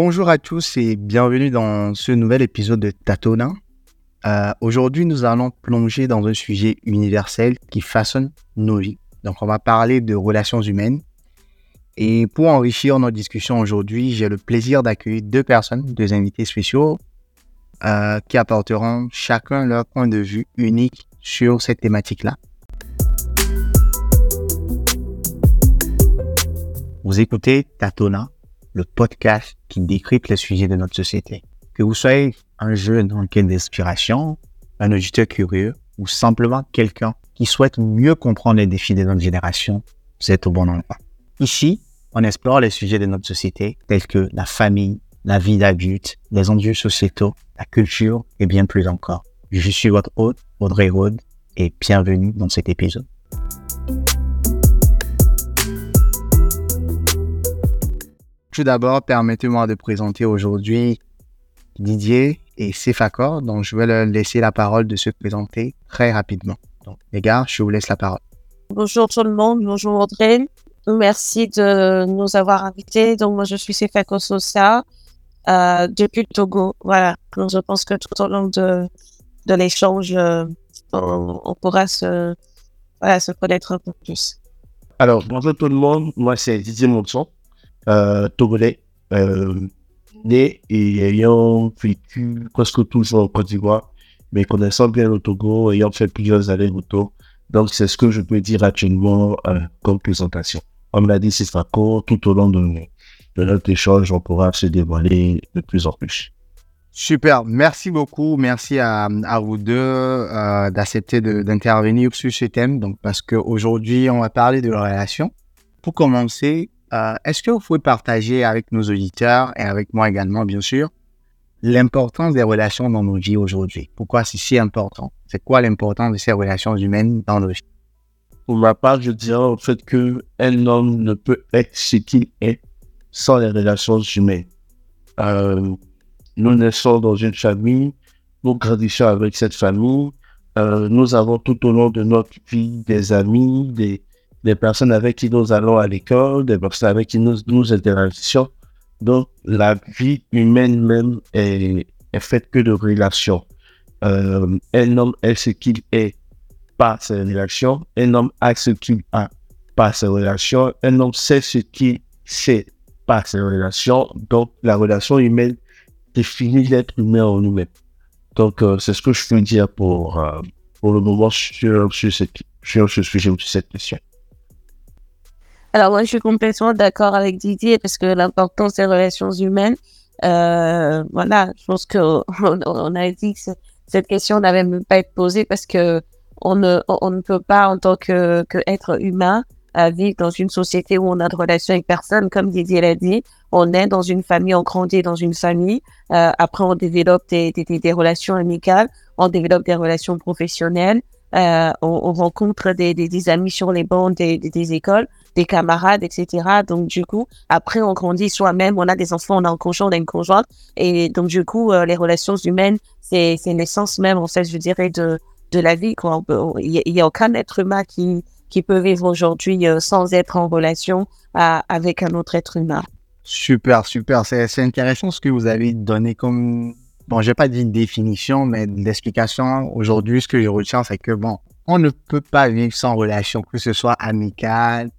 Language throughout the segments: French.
Bonjour à tous et bienvenue dans ce nouvel épisode de Tatona. Euh, Aujourd'hui, nous allons plonger dans un sujet universel qui façonne nos vies. Donc, on va parler de relations humaines. Et pour enrichir notre discussion aujourd'hui, j'ai le plaisir d'accueillir deux personnes, deux invités spéciaux, euh, qui apporteront chacun leur point de vue unique sur cette thématique-là. Vous écoutez Tatona, le podcast qui décrypte les sujets de notre société. Que vous soyez un jeune en quête d'inspiration, un auditeur curieux ou simplement quelqu'un qui souhaite mieux comprendre les défis de notre génération, vous êtes au bon endroit. Ici, on explore les sujets de notre société tels que la famille, la vie d'adulte, les enjeux sociétaux, la culture et bien plus encore. Je suis votre hôte, Audrey Rode, et bienvenue dans cet épisode. Tout d'abord, permettez-moi de présenter aujourd'hui Didier et Sefakor, donc je vais leur laisser la parole de se présenter très rapidement. Donc, les gars, je vous laisse la parole. Bonjour tout le monde, bonjour Audrey. Merci de nous avoir invités. Donc, moi, je suis Sefako Sosa euh, depuis le Togo. Voilà. Donc, je pense que tout au long de, de l'échange, euh, on, on, pourra se, voilà, se connaître un peu plus. Alors, bonjour tout le monde. Moi, c'est Didier Monson togolais, euh, né et ayant vécu presque toujours en Côte d'Ivoire, mais connaissant bien le Togo, ayant fait plusieurs Togo. Donc, c'est ce que je peux dire actuellement euh, comme présentation. On me l'a dit, c'est Franco, tout au long de, notre échange, on pourra se dévoiler de plus en plus. Super, merci beaucoup, merci à, vous deux euh, d'accepter d'intervenir sur ce thème. Donc, parce qu'aujourd'hui, on va parler de la relation. Pour commencer, euh, est-ce que vous pouvez partager avec nos auditeurs et avec moi également, bien sûr, l'importance des relations dans nos vies aujourd'hui? Pourquoi c'est si important? C'est quoi l'importance de ces relations humaines dans nos vies? Pour ma part, je dirais en fait que un homme ne peut être ce qu'il est sans les relations humaines. Euh, nous naissons dans une famille, nous grandissons avec cette famille, euh, nous avons tout au long de notre vie des amis, des, des personnes avec qui nous allons à l'école, des personnes avec qui nous, nous interagissons. Donc, la vie humaine même est, est faite que de relations. Euh, un homme est ce qu'il est par ses relations. Un homme a ce qu'il a par ses relations. Un homme sait ce qu'il sait par ses relations. Donc, la relation humaine définit l'être humain en nous-mêmes. Donc, euh, c'est ce que je peux dire pour, euh, pour le moment sur, sur, cette, sur ce sujet ou sur cette question. Alors moi, je suis complètement d'accord avec Didier parce que l'importance des relations humaines, euh, voilà, je pense que on, a dit que cette question n'avait même pas été posée parce que on ne, on ne peut pas en tant que, que être humain à vivre dans une société où on a de relations avec personne, comme Didier l'a dit. On est dans une famille, on grandit dans une famille. Euh, après, on développe des, des, des, relations amicales, on développe des relations professionnelles. Euh, on, on, rencontre des, amis sur les bancs des, écoles des camarades, etc. Donc, du coup, après, on grandit soi-même, on a des enfants, on a un conjoint, on a une conjointe. Et donc, du coup, euh, les relations humaines, c'est l'essence même, en fait, je dirais, de, la vie. Il n'y a, aucun être humain qui, peut vivre aujourd'hui euh, sans être en relation avec un autre être humain. Super, super. C'est intéressant ce que vous avez donné comme, bon, je vais pas une définition, mais l'explication. Aujourd'hui, ce que je retiens, c'est que, bon, on ne peut pas vivre sans relation, que ce soit amicale,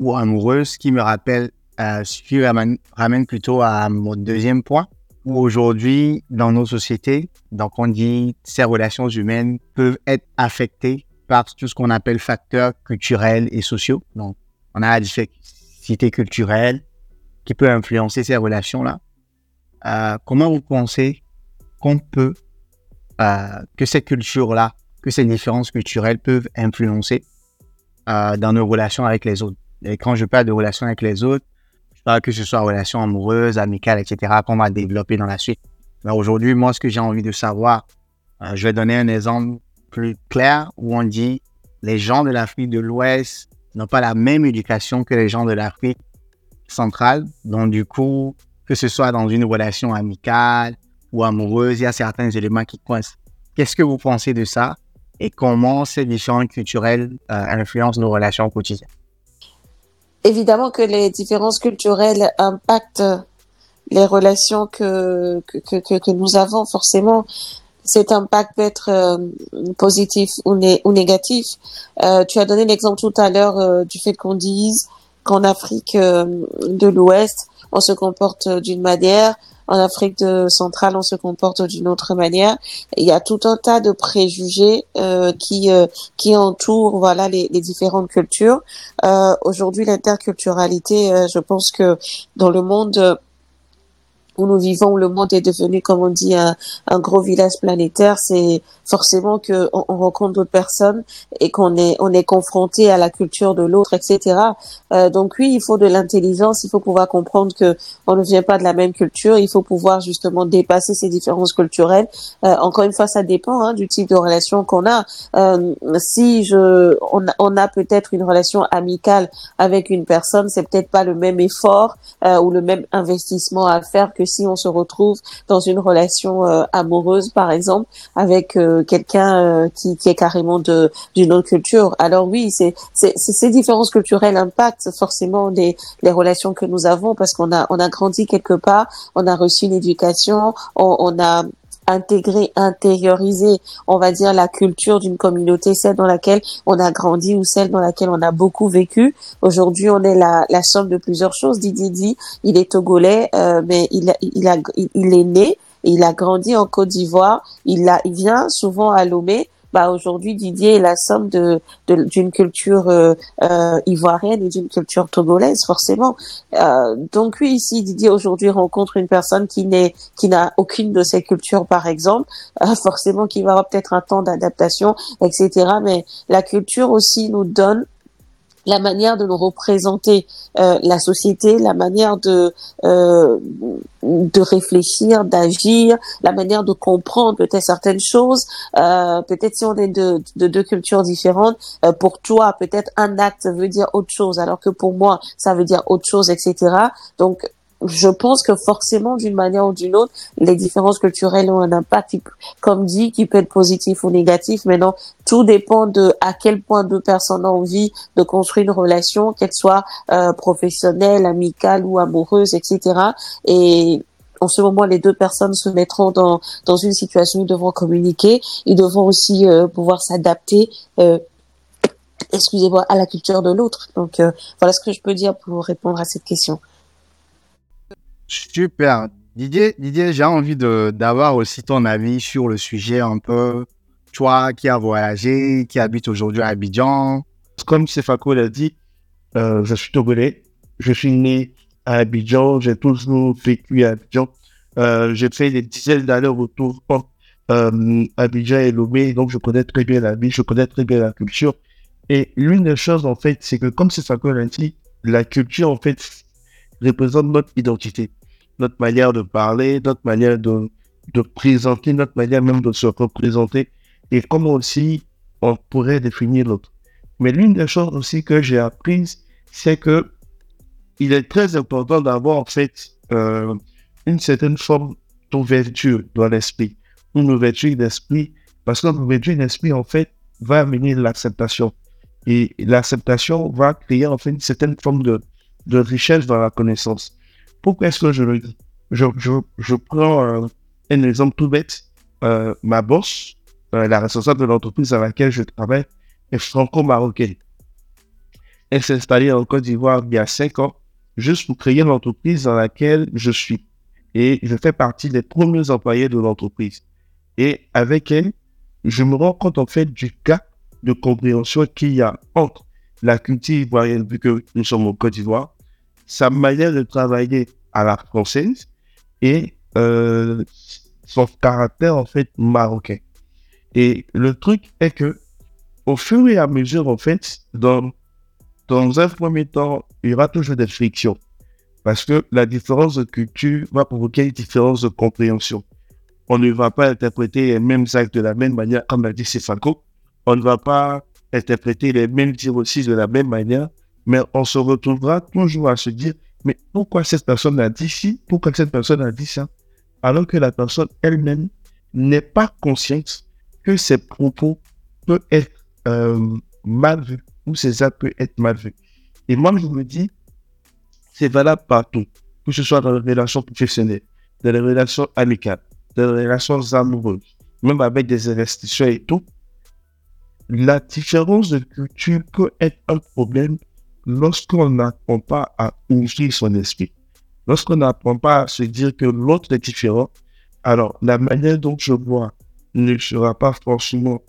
ou amoureuse, ce qui me rappelle, euh, ce qui ramène, ramène, plutôt à mon deuxième point, où aujourd'hui, dans nos sociétés, donc on dit ces relations humaines peuvent être affectées par tout ce qu'on appelle facteurs culturels et sociaux. Donc, on a la diversité culturelle qui peut influencer ces relations-là. Euh, comment vous pensez qu'on peut, euh, que ces cultures-là, que ces différences culturelles peuvent influencer euh, dans nos relations avec les autres et quand je parle de relations avec les autres, je parle que ce soit relations amoureuses, amicales, etc., qu'on va développer dans la suite. Mais aujourd'hui, moi, ce que j'ai envie de savoir, euh, je vais donner un exemple plus clair où on dit les gens de l'Afrique de l'Ouest n'ont pas la même éducation que les gens de l'Afrique centrale. Donc, du coup, que ce soit dans une relation amicale ou amoureuse, il y a certains éléments qui coincent. Qu'est-ce que vous pensez de ça et comment ces différences culturelles euh, influencent nos relations quotidiennes? évidemment que les différences culturelles impactent les relations que, que, nous avons, forcément, cet impact peut être euh, positif ou, né ou négatif. Euh, tu as donné l'exemple tout à l'heure du fait qu'on dise qu'en Afrique de l'Ouest, on se comporte d'une manière, en Afrique de centrale, on se comporte d'une autre manière. Il y a tout un tas de préjugés qui qui entourent voilà les, les différentes cultures. Aujourd'hui, l'interculturalité, je pense que dans le monde où nous vivons, le monde est devenu, comme on dit, un, un gros village planétaire, c'est forcément que on, rencontre d'autres personnes et qu'on est on est confronté à la culture de l'autre, etc. Euh, donc oui, il faut de l'intelligence, il faut pouvoir comprendre que on ne vient pas de la même culture, il faut pouvoir justement dépasser ces différences culturelles. Euh, encore une fois, ça dépend hein, du type de relation qu'on a. Euh, si je on on a peut-être une relation amicale avec une personne, c'est peut-être pas le même effort euh, ou le même investissement à faire que si on se retrouve dans une relation euh, amoureuse, par exemple, avec euh, quelqu'un euh, qui, qui, est carrément de d'une autre culture. Alors oui, c'est ces différences culturelles impactent forcément les, les relations que nous avons parce qu'on a on a grandi quelque part, on a reçu une éducation, on, on a intégrer, intérioriser, on va dire, la culture d'une communauté, celle dans laquelle on a grandi ou celle dans laquelle on a beaucoup vécu. Aujourd'hui, on est la, la somme de plusieurs choses. Didi dit, il est togolais, euh, mais il, il, a, il, est né, il a grandi en Côte d'Ivoire, il, a, il vient souvent à Lomé, bah aujourd'hui Didier est la somme de d'une culture euh, euh, ivoirienne et d'une culture togolaise forcément. Euh, donc oui, ici Didier aujourd'hui rencontre une personne qui n'est qui n'a aucune de ces cultures par exemple, euh, forcément qui va avoir peut-être un temps d'adaptation, etc. Mais la culture aussi nous donne la manière de nous représenter euh, la société, la manière de euh, de réfléchir, d'agir, la manière de comprendre peut-être certaines choses. Euh, peut-être si on est de, de deux cultures différentes, pour toi peut-être un acte veut dire autre chose, alors que pour moi ça veut dire autre chose, etc. Donc je pense que forcément, d'une manière ou d'une autre, les différences culturelles ont un impact, comme dit, qui peut être positif ou négatif. Maintenant, tout dépend de à quel point deux personnes ont envie de construire une relation, qu'elle soit euh, professionnelle, amicale ou amoureuse, etc. Et en ce moment, les deux personnes se mettront dans, dans une situation où ils devront communiquer. Ils devront aussi euh, pouvoir s'adapter. Euh, excusez-moi, à la culture de l'autre. Donc euh, voilà ce que je peux dire pour répondre à cette question. Super. Didier, Didier j'ai envie d'avoir aussi ton avis sur le sujet un peu. Toi qui as voyagé, qui habite aujourd'hui à Abidjan. Comme Sefako l'a dit, euh, je suis togolais. Je suis né à Abidjan. J'ai toujours vécu à Abidjan. Euh, j'ai fait des dizaines d'années autour euh, Abidjan et Lomé. Donc, je connais très bien la vie, je connais très bien la culture. Et l'une des choses, en fait, c'est que comme Sefako l'a dit, la culture, en fait, représente notre identité notre manière de parler, notre manière de, de présenter, notre manière même de se représenter et comment aussi on pourrait définir l'autre. Mais l'une des choses aussi que j'ai apprises, c'est que il est très important d'avoir en fait euh, une certaine forme d'ouverture dans l'esprit, une ouverture d'esprit, parce que l'ouverture d'esprit en fait va amener l'acceptation et l'acceptation va créer en fait une certaine forme de, de richesse dans la connaissance. Pourquoi est-ce que je le dis? Je, je, je prends euh, un exemple tout bête. Euh, ma boss, euh, la responsable de l'entreprise à laquelle je travaille, est franco-marocaine. Elle s'est installée en Côte d'Ivoire il y a cinq ans, juste pour créer l'entreprise dans laquelle je suis. Et je fais partie des premiers employés de l'entreprise. Et avec elle, je me rends compte en fait du gap de compréhension qu'il y a entre la culture ivoirienne, vu que nous sommes en Côte d'Ivoire, sa manière de travailler à la française et euh, son caractère en fait marocain. Et le truc est que au fur et à mesure, en fait, dans, dans un premier temps, il y aura toujours des frictions. Parce que la différence de culture va provoquer une différence de compréhension. On ne va pas interpréter les mêmes actes de la même manière, comme l'a dit Stéphano. On ne va pas interpréter les mêmes tirs aussi de la même manière, mais on se retrouvera toujours à se dire, mais pourquoi cette personne a dit ci Pourquoi cette personne a dit ça? Alors que la personne elle-même n'est pas consciente que ses propos peuvent être euh, mal vus ou ses actes peuvent être mal vus. Et moi, je me dis, c'est valable partout. que ce soit dans les relations professionnelles, dans les relations amicales, dans les relations amoureuses, même avec des investisseurs et tout, la différence de culture peut être un problème lorsqu'on n'apprend pas à ouvrir son esprit. Lorsqu'on n'apprend pas à se dire que l'autre est différent, alors la manière dont je vois ne sera pas forcément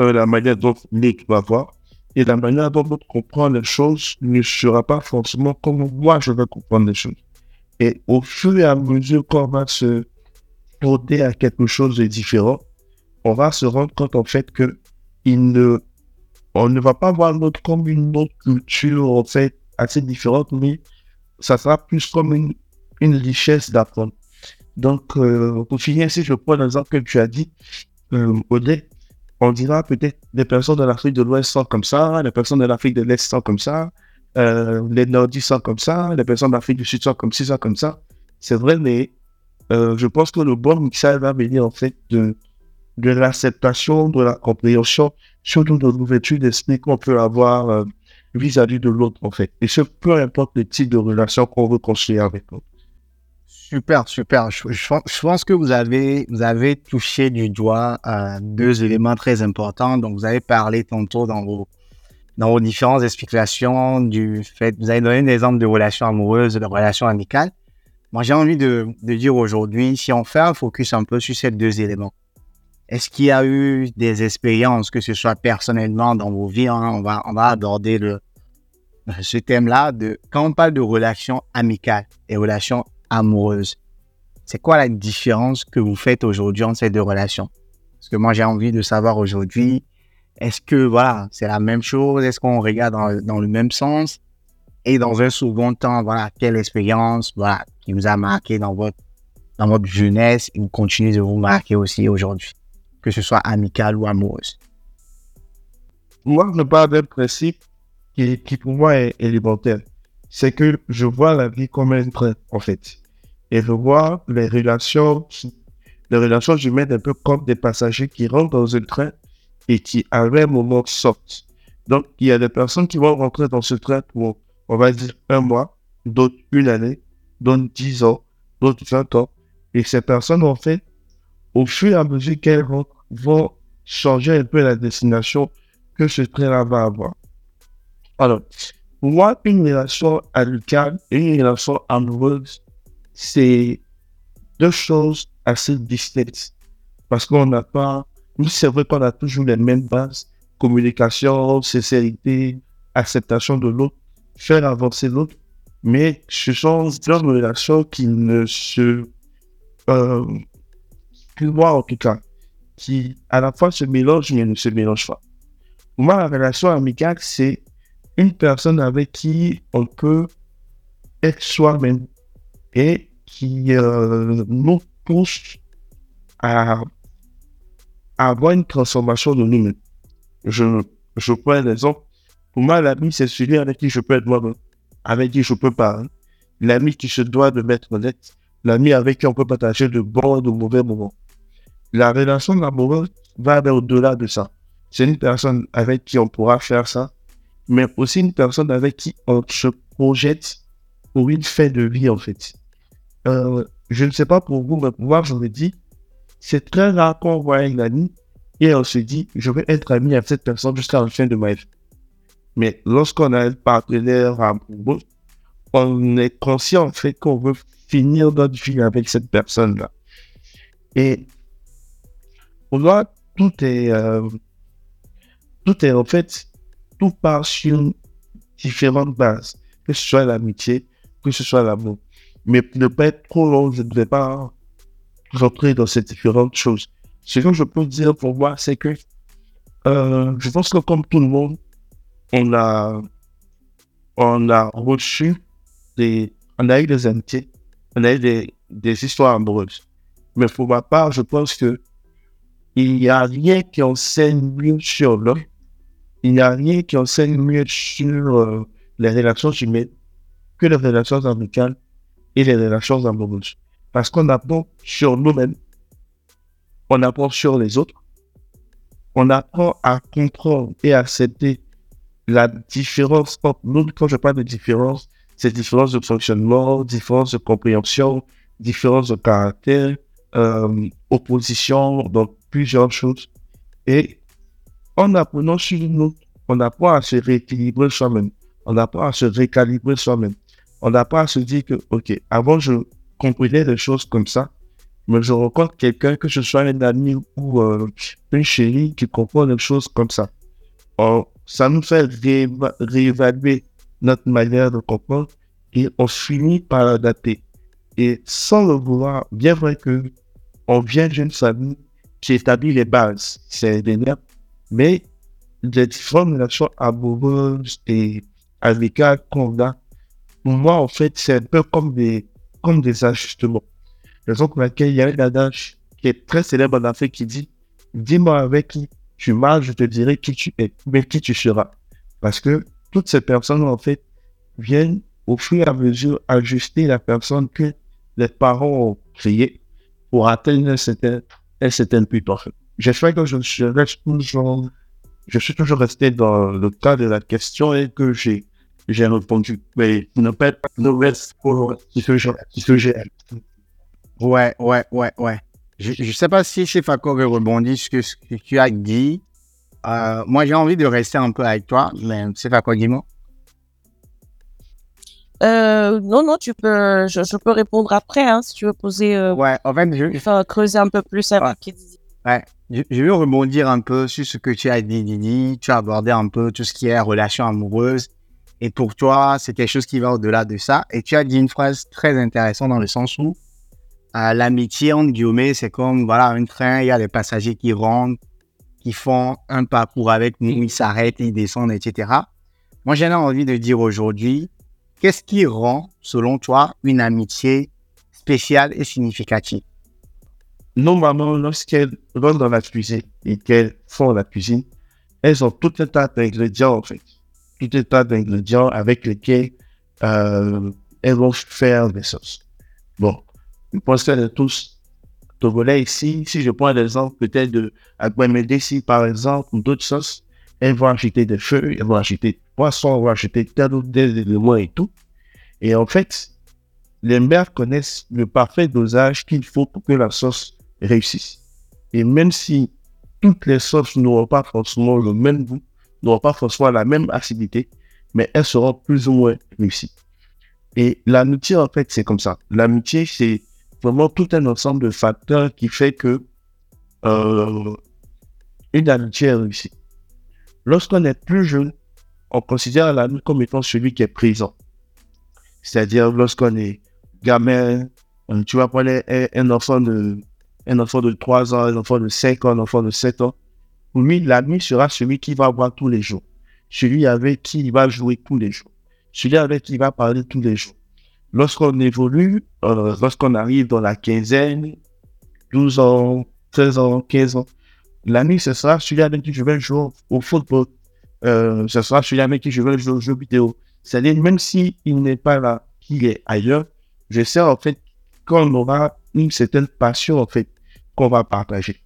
euh, la manière dont Nick va voir. Et la manière dont l'autre comprend les choses ne sera pas forcément comme moi je vais comprendre les choses. Et au fur et à mesure qu'on va se porter à quelque chose de différent, on va se rendre compte en fait que il ne, on ne va pas voir l'autre comme une autre culture en fait assez différente, mais ça sera plus comme une, richesse d'apprendre. Donc, euh, pour finir, si je prends l'exemple que tu as dit, euh, on dira peut-être des personnes de l'Afrique de l'Ouest sont comme ça, les personnes de l'Afrique de l'Est sont comme ça, euh, les Nordistes sont comme ça, les personnes d'Afrique du Sud sont comme ci, sont comme ça. C'est vrai, mais euh, je pense que le bon mixage va venir en fait de l'acceptation, de la compréhension, surtout de l'ouverture d'esprit qu'on peut avoir euh, vis-à-vis de l'autre en fait. Et ce, peu importe le type de relation qu'on veut construire avec l'autre. Super, super. Je, pense que vous avez, vous avez touché du doigt euh, deux éléments très importants. Donc, vous avez parlé tantôt dans vos, dans vos différentes explications du fait, vous avez donné des exemples de relations amoureuses, de relations amicales. Moi, j'ai envie de, de dire aujourd'hui, si on fait un focus un peu sur ces deux éléments, est-ce qu'il y a eu des expériences, que ce soit personnellement dans vos vies, hein, on, va, on va aborder le, ce thème-là, de, quand on parle de relations amicales et relations amoureuse. C'est quoi la différence que vous faites aujourd'hui entre ces deux relations? Parce que moi, j'ai envie de savoir aujourd'hui, est-ce que voilà, c'est la même chose? Est-ce qu'on regarde dans, le même sens? Et dans un second temps, voilà, quelle expérience voilà, qui vous a marqué dans votre, dans votre jeunesse et vous continuez de vous marquer aussi aujourd'hui, que ce soit amical ou amoureuse Moi, je parle d'un principe qui, qui pour moi est élémentaire c'est que je vois la vie comme un train, en fait. Et je vois les relations, les relations humaines un peu comme des passagers qui rentrent dans un train et qui, à un moment, sortent. Donc, il y a des personnes qui vont rentrer dans ce train pour, on va dire, un mois, d'autres une année, d'autres dix ans, d'autres vingt ans. Et ces personnes, en fait, au fur et à mesure qu'elles rentrent, vont changer un peu la destination que ce train-là va avoir. Alors, pour moi, une relation amicale et une relation amoureuse, c'est deux choses assez distinctes. Parce qu'on n'a pas, nous, c'est vrai qu'on toujours les mêmes bases. Communication, sincérité, acceptation de l'autre, faire avancer l'autre. Mais ce sont deux relations qui ne se, euh, moi en tout cas, qui à la fois se mélangent mais ne se mélangent pas. Pour moi, la relation amicale, c'est une personne avec qui on peut être soi-même et qui euh, nous pousse à, avoir une transformation de nous-mêmes. Je, je prends un exemple. Pour moi, l'ami, c'est celui avec qui je peux être moi-même, avec qui je peux parler. L'ami qui se doit de mettre honnête. L'ami avec qui on peut partager de bons et de mauvais moments. La relation amoureuse va aller au-delà de ça. C'est une personne avec qui on pourra faire ça mais aussi une personne avec qui on se projette pour une fin de vie, en fait. Euh, je ne sais pas pour vous, mais pour moi, je me dis, c'est très rare qu'on voit une amie et on se dit, je vais être ami avec cette personne jusqu'à la fin de ma vie. Mais lorsqu'on a un partenaire amoureux, on est conscient, en fait, qu'on veut finir notre vie avec cette personne-là. Et pour moi, tout est, euh, tout est en fait tout part sur différentes bases, que ce soit l'amitié, que ce soit l'amour. Mais ne pas être trop long, je ne vais pas rentrer dans ces différentes choses. Ce que je peux dire pour moi, c'est que euh, je pense que comme tout le monde, on a, on a reçu des, on a eu des amitiés, on a eu des, des histoires amoureuses. Mais pour ma part, je pense que il n'y a rien qui enseigne mieux sur l'homme il n'y a rien qui enseigne mieux sur euh, les relations humaines que les relations amicales et les relations amoureuses. Parce qu'on apprend sur nous-mêmes, on apprend sur les autres, on apprend à comprendre et accepter la différence entre nous. Quand je parle de différence, ces différences de fonctionnement, différences de compréhension, différences de caractère, euh, opposition, donc plusieurs choses. Et en apprenant sur nous, on apprend à se rééquilibrer soi-même. On apprend à se récalibrer soi-même. On apprend à se dire que, OK, avant, je comprenais des choses comme ça, mais je rencontre quelqu'un, que ce soit un ami ou euh, une chérie qui comprend des choses comme ça. ça nous fait réévaluer notre manière de comprendre et on finit par l'adapter. Et sans le vouloir, bien vrai que on vient d'une famille qui établit les bases, c'est énorme, mais les différentes relations amoureuses et amicales qu'on a, pour moi, en fait, c'est un peu comme des, comme des ajustements. Pour il y a un adage qui est très célèbre en Afrique qui dit Dis-moi avec qui tu marches, je te dirai qui tu es, mais qui tu seras. Parce que toutes ces personnes, en fait, viennent au fur et à mesure ajuster la personne que les parents ont créée pour atteindre un certain, un certain but. J'espère que je, reste toujours, je suis toujours resté dans le cas de la question et que j'ai, j'ai répondu. Mais ne pas ne reste pour ce j'ai. Ouais, ouais, ouais, ouais. Je ne sais pas si Fako veut rebondir sur ce que tu as dit. Euh, moi, j'ai envie de rester un peu avec toi, mais Fako, dis-moi. Euh, non, non, tu peux, je, peux répondre après, hein, si tu veux poser. Euh, ouais, en fait, je vais creuser un peu plus avec ouais. ouais. Je, je, veux rebondir un peu sur ce que tu as dit, Didi. Tu as abordé un peu tout ce qui est relation amoureuse. Et pour toi, c'est quelque chose qui va au-delà de ça. Et tu as dit une phrase très intéressante dans le sens où l'amitié, entre guillemets, c'est comme voilà, un train, il y a des passagers qui rentrent, qui font un parcours avec nous, ils s'arrêtent, ils descendent, etc. Moi, j'ai envie de dire aujourd'hui, qu'est-ce qui rend, selon toi, une amitié spéciale et significative? Normalement, lorsqu'elles vont dans la cuisine et qu'elles font la cuisine, elles ont tout un tas d'ingrédients, en fait. Tout un tas d'ingrédients avec lesquels euh, elles vont faire des sauces. Bon, je pense que tous Togolais ici, si je prends l'exemple peut-être de ici, par exemple, ou d'autres sauces, elles vont acheter des feuilles, elles vont acheter poissons, elles vont acheter tel tel éléments et tout. Et en fait, les mères connaissent le parfait dosage qu'il faut pour que la sauce réussisse. Et même si toutes les sauces n'auront pas forcément le même goût, n'auront pas forcément la même acidité, mais elles seront plus ou moins réussies. Et l'amitié, en fait, c'est comme ça. L'amitié, c'est vraiment tout un ensemble de facteurs qui fait que euh, une amitié est réussie. Lorsqu'on est plus jeune, on considère l'ami comme étant celui qui est présent. C'est-à-dire lorsqu'on est gamin, euh, tu vas prendre un, enfant de un enfant de 3 ans, un enfant de 5 ans, un enfant de 7 ans. Pour lui, l'ami sera celui qui va voir tous les jours. Celui avec qui il va jouer tous les jours. Celui avec qui il va parler tous les jours. Lorsqu'on évolue, euh, lorsqu'on arrive dans la quinzaine, 12 ans, 13 ans, 15 ans, l'ami, ce sera celui avec qui je vais jouer au football. Euh, ce sera celui avec qui je vais jouer aux jeux vidéo. C'est-à-dire, même s'il n'est pas là, qu'il est ailleurs, je sais en fait qu'on aura une certaine passion en fait qu'on va partager.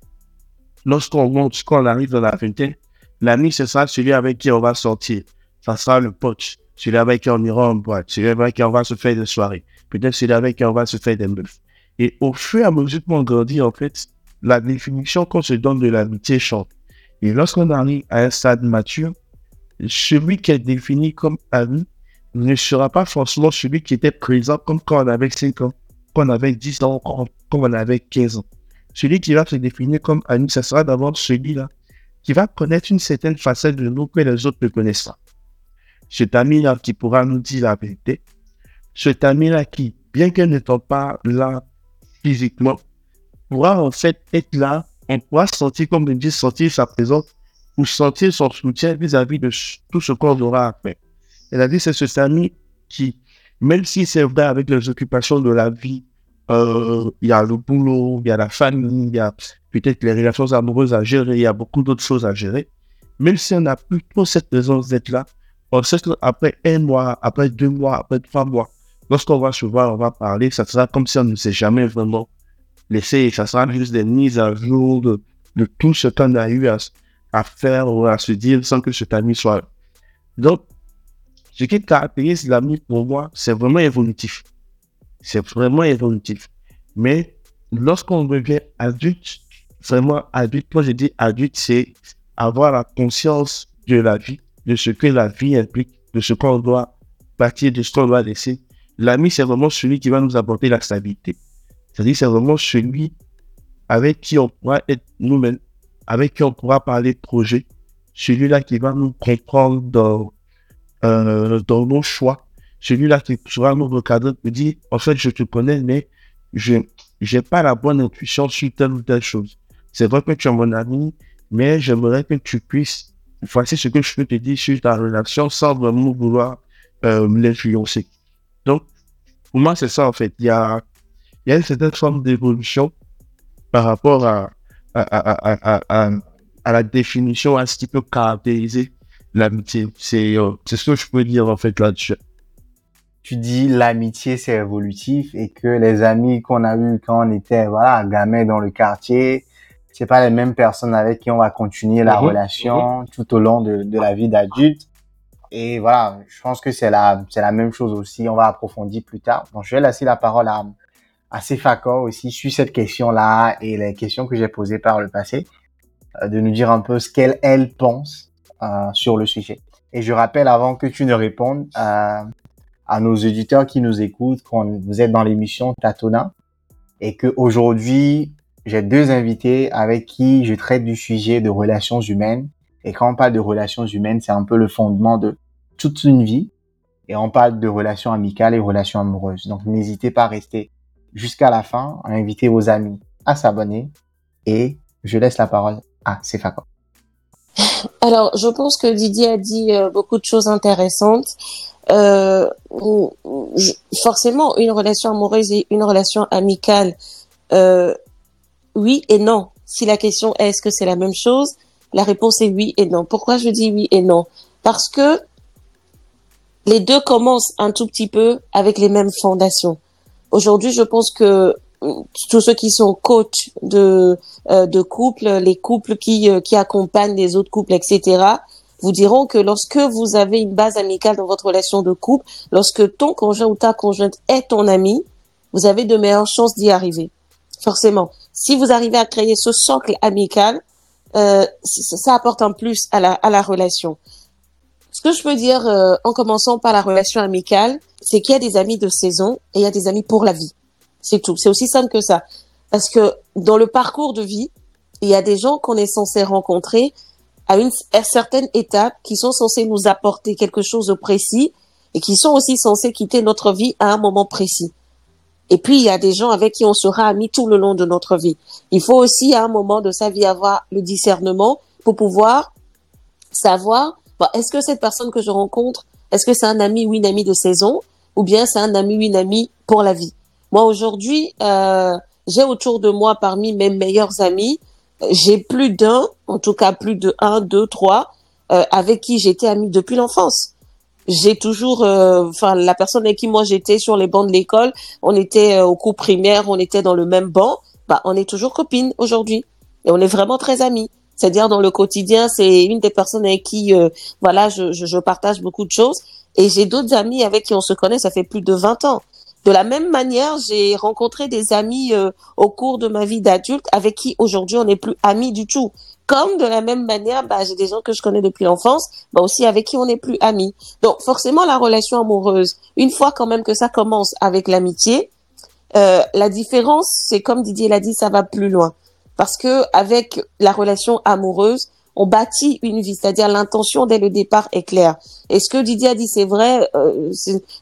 Lorsqu'on monte, quand on arrive dans la vingtaine, l'ami, ce sera celui avec qui on va sortir. Ça sera le pote celui avec qui on ira en boîte, celui avec qui on va se faire des soirées, peut-être celui avec qui on va se faire des meufs. Et au fur et à mesure qu'on grandit, en fait, la définition qu'on se donne de l'amitié change. Et lorsqu'on arrive à un stade mature, celui qui est défini comme ami ne sera pas forcément celui qui était présent comme quand on avait 5 ans, quand on avait 10 ans, quand on avait 15 ans. Celui qui va se définir comme ami, ce sera d'abord celui-là qui va connaître une certaine facette de nous que les autres ne connaissent pas cet ami-là qui pourra nous dire la vérité, cet ami-là qui, bien qu'elle n'étant pas là physiquement, pourra en fait être là, on pourra sentir, comme je dis, sentir sa présence ou sentir son soutien vis-à-vis de tout ce qu'on aura à faire. C'est-à-dire, c'est cet ami qui, même si c'est vrai avec les occupations de la vie, euh, il y a le boulot, il y a la famille, il y a peut-être les relations amoureuses à gérer, il y a beaucoup d'autres choses à gérer. Même si on n'a plus trop cette présence d'être là, on sait qu'après un mois, après deux mois, après trois mois, lorsqu'on va se voir, on va parler, ça sera comme si on ne s'est jamais vraiment laissé. Ça sera juste des mises à jour de, tout ce qu'on a eu à, faire ou à se dire sans que cet ami soit. Donc, ce qui caractérise l'ami pour moi, c'est vraiment évolutif. C'est vraiment évolutif. Mais lorsqu'on devient adulte, vraiment adulte, moi je dis adulte, c'est avoir la conscience de la vie, de ce que la vie implique, de ce qu'on doit partir, de ce qu'on doit laisser. L'ami, c'est vraiment celui qui va nous apporter la stabilité. C'est-à-dire, c'est vraiment celui avec qui on pourra être nous-mêmes, avec qui on pourra parler de projet, celui-là qui va nous comprendre dans, euh, dans nos choix, celui-là qui sera nous recadrer, nous dire, en fait, je te connais, mais je n'ai pas la bonne intuition sur telle ou telle chose. C'est vrai que tu es mon ami, mais j'aimerais que tu puisses, voici ce que je peux te dire sur ta relation sans vraiment vouloir euh, l'influencer. Donc, pour moi, c'est ça, en fait. Il y a, il y a une certaine forme d'évolution par rapport à, à, à, à, à, la définition à ce qui peut caractériser l'amitié. C'est euh, c'est ce que je peux dire, en fait, là-dessus. Tu dis l'amitié, c'est évolutif et que les amis qu'on a eus quand on était, voilà, gamin dans le quartier, c'est pas les mêmes personnes avec qui on va continuer la mhm. relation mhm. tout au long de, de la vie d'adulte. Et voilà, je pense que c'est la, c'est la même chose aussi. On va approfondir plus tard. Donc, je vais laisser la parole à, à Sefako aussi sur cette question-là et les questions que j'ai posées par le passé, euh, de nous dire un peu ce qu'elle, elle pense euh, sur le sujet. Et je rappelle avant que tu ne répondes euh, à nos auditeurs qui nous écoutent, quand vous êtes dans l'émission Tatona et que aujourd'hui j'ai deux invités avec qui je traite du sujet de relations humaines. Et quand on parle de relations humaines, c'est un peu le fondement de toute une vie. Et on parle de relations amicales et relations amoureuses. Donc n'hésitez pas à rester jusqu'à la fin, à inviter vos amis à s'abonner. Et je laisse la parole à Sefako. Alors, je pense que Didier a dit euh, beaucoup de choses intéressantes. Euh, forcément, une relation amoureuse et une relation amicale, euh, oui et non. Si la question est est-ce que c'est la même chose, la réponse est oui et non. Pourquoi je dis oui et non? Parce que les deux commencent un tout petit peu avec les mêmes fondations. Aujourd'hui, je pense que euh, tous ceux qui sont coachs de euh, de couples, les couples qui euh, qui accompagnent les autres couples, etc., vous diront que lorsque vous avez une base amicale dans votre relation de couple, lorsque ton conjoint ou ta conjointe est ton ami, vous avez de meilleures chances d'y arriver. Forcément si vous arrivez à créer ce socle amical, euh, ça, apporte un plus à la, à la relation. Ce que je peux dire euh, en commençant par la relation amicale, c'est qu'il y a des amis de saison et il y a des amis pour la vie. C'est tout. C'est aussi simple que ça. Parce que dans le parcours de vie, il y a des gens qu'on est censé rencontrer à une certaine étape qui sont censés nous apporter quelque chose de précis et qui sont aussi censés quitter notre vie à un moment précis. Et puis, il y a des gens avec qui on sera amis tout le long de notre vie. Il faut aussi, à un moment de sa vie, avoir le discernement pour pouvoir savoir, est-ce que cette personne que je rencontre, est-ce que c'est un ami ou une amie de saison, ou bien c'est un ami ou une amie pour la vie? Moi, aujourd'hui, euh, j'ai autour de moi, parmi mes meilleurs amis, j'ai plus d'un, en tout cas plus de un, deux, trois, euh, avec qui j'étais amie depuis l'enfance j'ai toujours, euh, enfin, la personne avec qui moi j'étais sur les bancs de l'école, on était euh, au cours primaire, on était dans le même banc, bah, on est toujours copines aujourd'hui. Et on est vraiment très amis. C'est-à-dire dans le quotidien, c'est une des personnes avec qui, euh, voilà, je, je, je, partage beaucoup de choses. Et j'ai d'autres amis avec qui on se connaît, ça fait plus de 20 ans. De la même manière, j'ai rencontré des amis au cours de ma vie d'adulte avec qui aujourd'hui on n'est plus amis du tout. Comme de la même manière, bah, j'ai des gens que je connais depuis l'enfance, bah aussi avec qui on n'est plus amis. Donc forcément, la relation amoureuse, une fois quand même que ça commence avec l'amitié, euh, la différence, c'est comme Didier l'a dit, ça va plus loin. Parce que avec la relation amoureuse, on bâtit une vie, c'est-à-dire l'intention dès le départ est claire. Et ce que Didier a dit, c'est vrai, euh,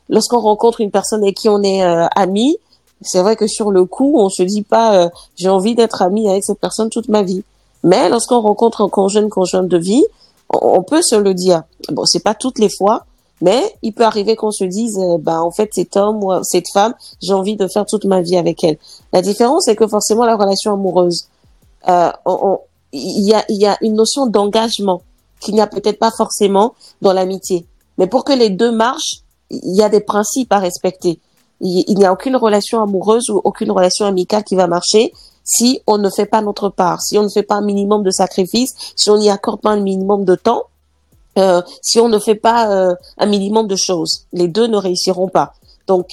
lorsqu'on rencontre une personne avec qui on est euh, ami, c'est vrai que sur le coup, on se dit pas, euh, j'ai envie d'être ami avec cette personne toute ma vie. Mais lorsqu'on rencontre un conjoint, de vie, on, peut se le dire. Bon, c'est pas toutes les fois, mais il peut arriver qu'on se dise, euh, bah en fait cet homme ou cette femme, j'ai envie de faire toute ma vie avec elle. La différence, c'est que forcément la relation amoureuse, euh, il y a, y a une notion d'engagement qu'il n'y a peut-être pas forcément dans l'amitié. Mais pour que les deux marchent, il y a des principes à respecter. Il n'y a aucune relation amoureuse ou aucune relation amicale qui va marcher si on ne fait pas notre part, si on ne fait pas un minimum de sacrifices, si on n'y accorde pas un minimum de temps, euh, si on ne fait pas euh, un minimum de choses. Les deux ne réussiront pas. Donc,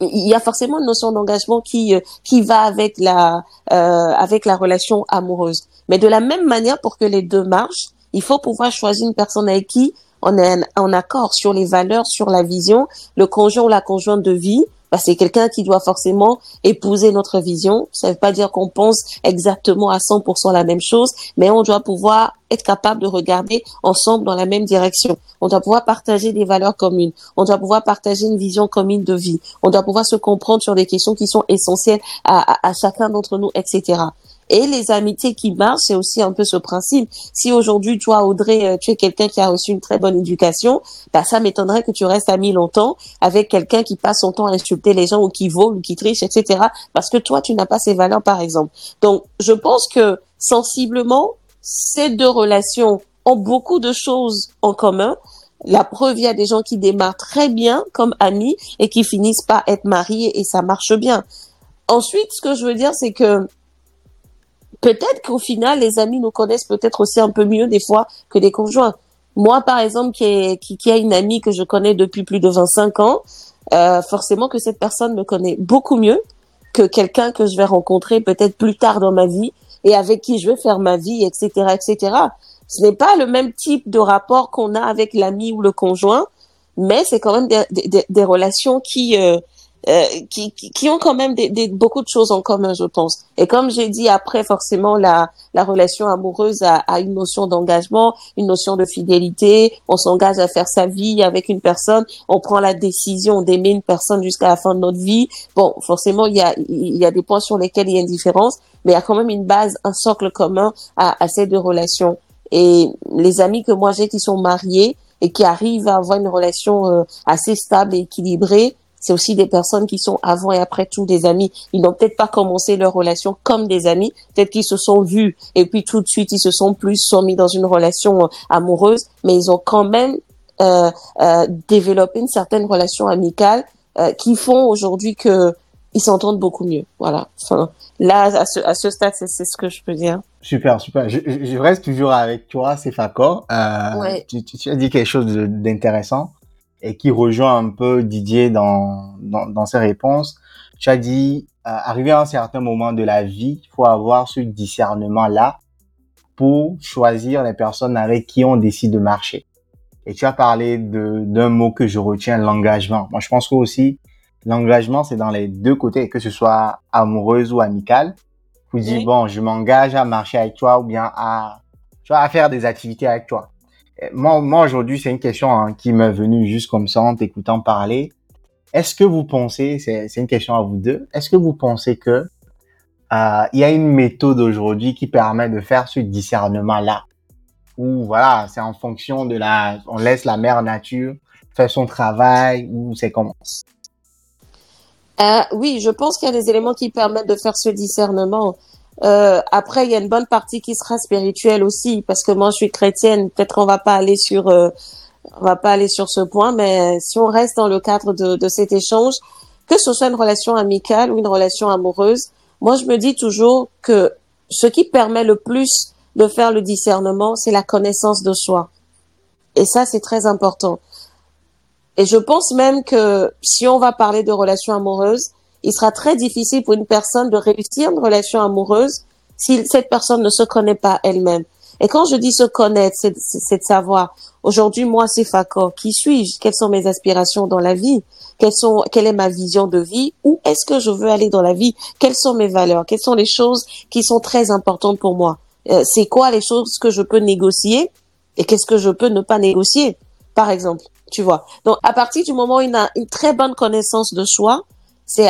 il y a forcément une notion d'engagement qui euh, qui va avec la avec la relation amoureuse. Mais de la même manière, pour que les deux marchent, il faut pouvoir choisir une personne avec qui on est en accord sur les valeurs, sur la vision, le conjoint ou la conjointe de vie, bah, c'est quelqu'un qui doit forcément épouser notre vision. Ça ne veut pas dire qu'on pense exactement à 100% la même chose, mais on doit pouvoir être capable de regarder ensemble dans la même direction. On doit pouvoir partager des valeurs communes. On doit pouvoir partager une vision commune de vie. On doit pouvoir se comprendre sur des questions qui sont essentielles à, à chacun d'entre nous, etc. Et les amitiés qui marchent, c'est aussi un peu ce principe. Si aujourd'hui, toi, Audrey, euh, tu es quelqu'un qui a reçu une très bonne éducation, bah, ça m'étonnerait que tu restes ami longtemps avec quelqu'un qui passe son temps à insulter les gens ou qui vole ou qui triche, etc. Parce que toi, tu n'as pas ces valeurs, par exemple. Donc, je pense que sensiblement, ces deux relations ont beaucoup de choses en commun. La preuve, il y a des gens qui démarrent très bien comme amis et qui finissent par être mariés et ça marche bien. Ensuite, ce que je veux dire, c'est que peut-être qu'au final, les amis nous connaissent peut-être aussi un peu mieux des fois que les conjoints. Moi, par exemple, qui, qui, qui a une amie que je connais depuis plus de 25 ans, euh, forcément que cette personne me connaît beaucoup mieux que quelqu'un que je vais rencontrer peut-être plus tard dans ma vie et avec qui je vais faire ma vie, etc., etc. Ce n'est pas le même type de rapport qu'on a avec l'ami ou le conjoint, mais c'est quand même des, des, des relations qui euh, euh, qui, qui, ont quand même des, des, beaucoup de choses en commun, je pense. Et comme j'ai dit, après, forcément, la, la relation amoureuse a, a une notion d'engagement, une notion de fidélité. On s'engage à faire sa vie avec une personne. On prend la décision d'aimer une personne jusqu'à la fin de notre vie. Bon, forcément, il y a, il y a des points sur lesquels il y a une différence, mais il y a quand même une base, un socle commun à, à ces deux relations. Et les amis que moi j'ai qui sont mariés et qui arrivent à avoir une relation euh, assez stable et équilibrée, c'est aussi des personnes qui sont avant et après tout des amis. Ils n'ont peut-être pas commencé leur relation comme des amis, peut-être qu'ils se sont vus et puis tout de suite ils se sont plus sont mis dans une relation euh, amoureuse, mais ils ont quand même euh, euh, développé une certaine relation amicale euh, qui font aujourd'hui que ils s'entendent beaucoup mieux. Voilà. Enfin, là, à ce, à ce stade, c'est ce que je peux dire. Super, super. Je, je reste toujours avec toi, c'est Euh, ouais. tu, tu, as dit quelque chose d'intéressant et qui rejoint un peu Didier dans, dans, dans ses réponses. Tu as dit, euh, arrivé à un certain moment de la vie, il faut avoir ce discernement-là pour choisir les personnes avec qui on décide de marcher. Et tu as parlé d'un mot que je retiens, l'engagement. Moi, je pense que aussi, l'engagement, c'est dans les deux côtés, que ce soit amoureuse ou amicale. Vous dites, bon, je m'engage à marcher avec toi ou bien à, tu vois, à faire des activités avec toi moi, aujourd'hui, c'est une question hein, qui m'est venue juste comme ça en t'écoutant parler. Est-ce que vous pensez, c'est une question à vous deux, est-ce que vous pensez que euh, il y a une méthode aujourd'hui qui permet de faire ce discernement-là? Ou voilà, c'est en fonction de la, on laisse la mère nature faire son travail ou c'est comment? Euh, Oui, je pense qu'il y a des éléments qui permettent de faire ce discernement. Euh, après, il y a une bonne partie qui sera spirituelle aussi, parce que moi, je suis chrétienne. Peut-être qu'on va pas aller sur, euh, on va pas aller sur ce point, mais si on reste dans le cadre de, de cet échange, que ce soit une relation amicale ou une relation amoureuse, moi, je me dis toujours que ce qui permet le plus de faire le discernement, c'est la connaissance de soi. Et ça, c'est très important. Et je pense même que si on va parler de relations amoureuses, il sera très difficile pour une personne de réussir une relation amoureuse si cette personne ne se connaît pas elle-même. Et quand je dis se connaître, c'est de savoir, aujourd'hui, moi, c'est Fakor, qui suis-je? Quelles sont mes aspirations dans la vie? Quelles sont, quelle est ma vision de vie? Où est-ce que je veux aller dans la vie? Quelles sont mes valeurs? Quelles sont les choses qui sont très importantes pour moi? Euh, c'est quoi les choses que je peux négocier? Et qu'est-ce que je peux ne pas négocier? Par exemple, tu vois? Donc, à partir du moment où il a une très bonne connaissance de soi, c'est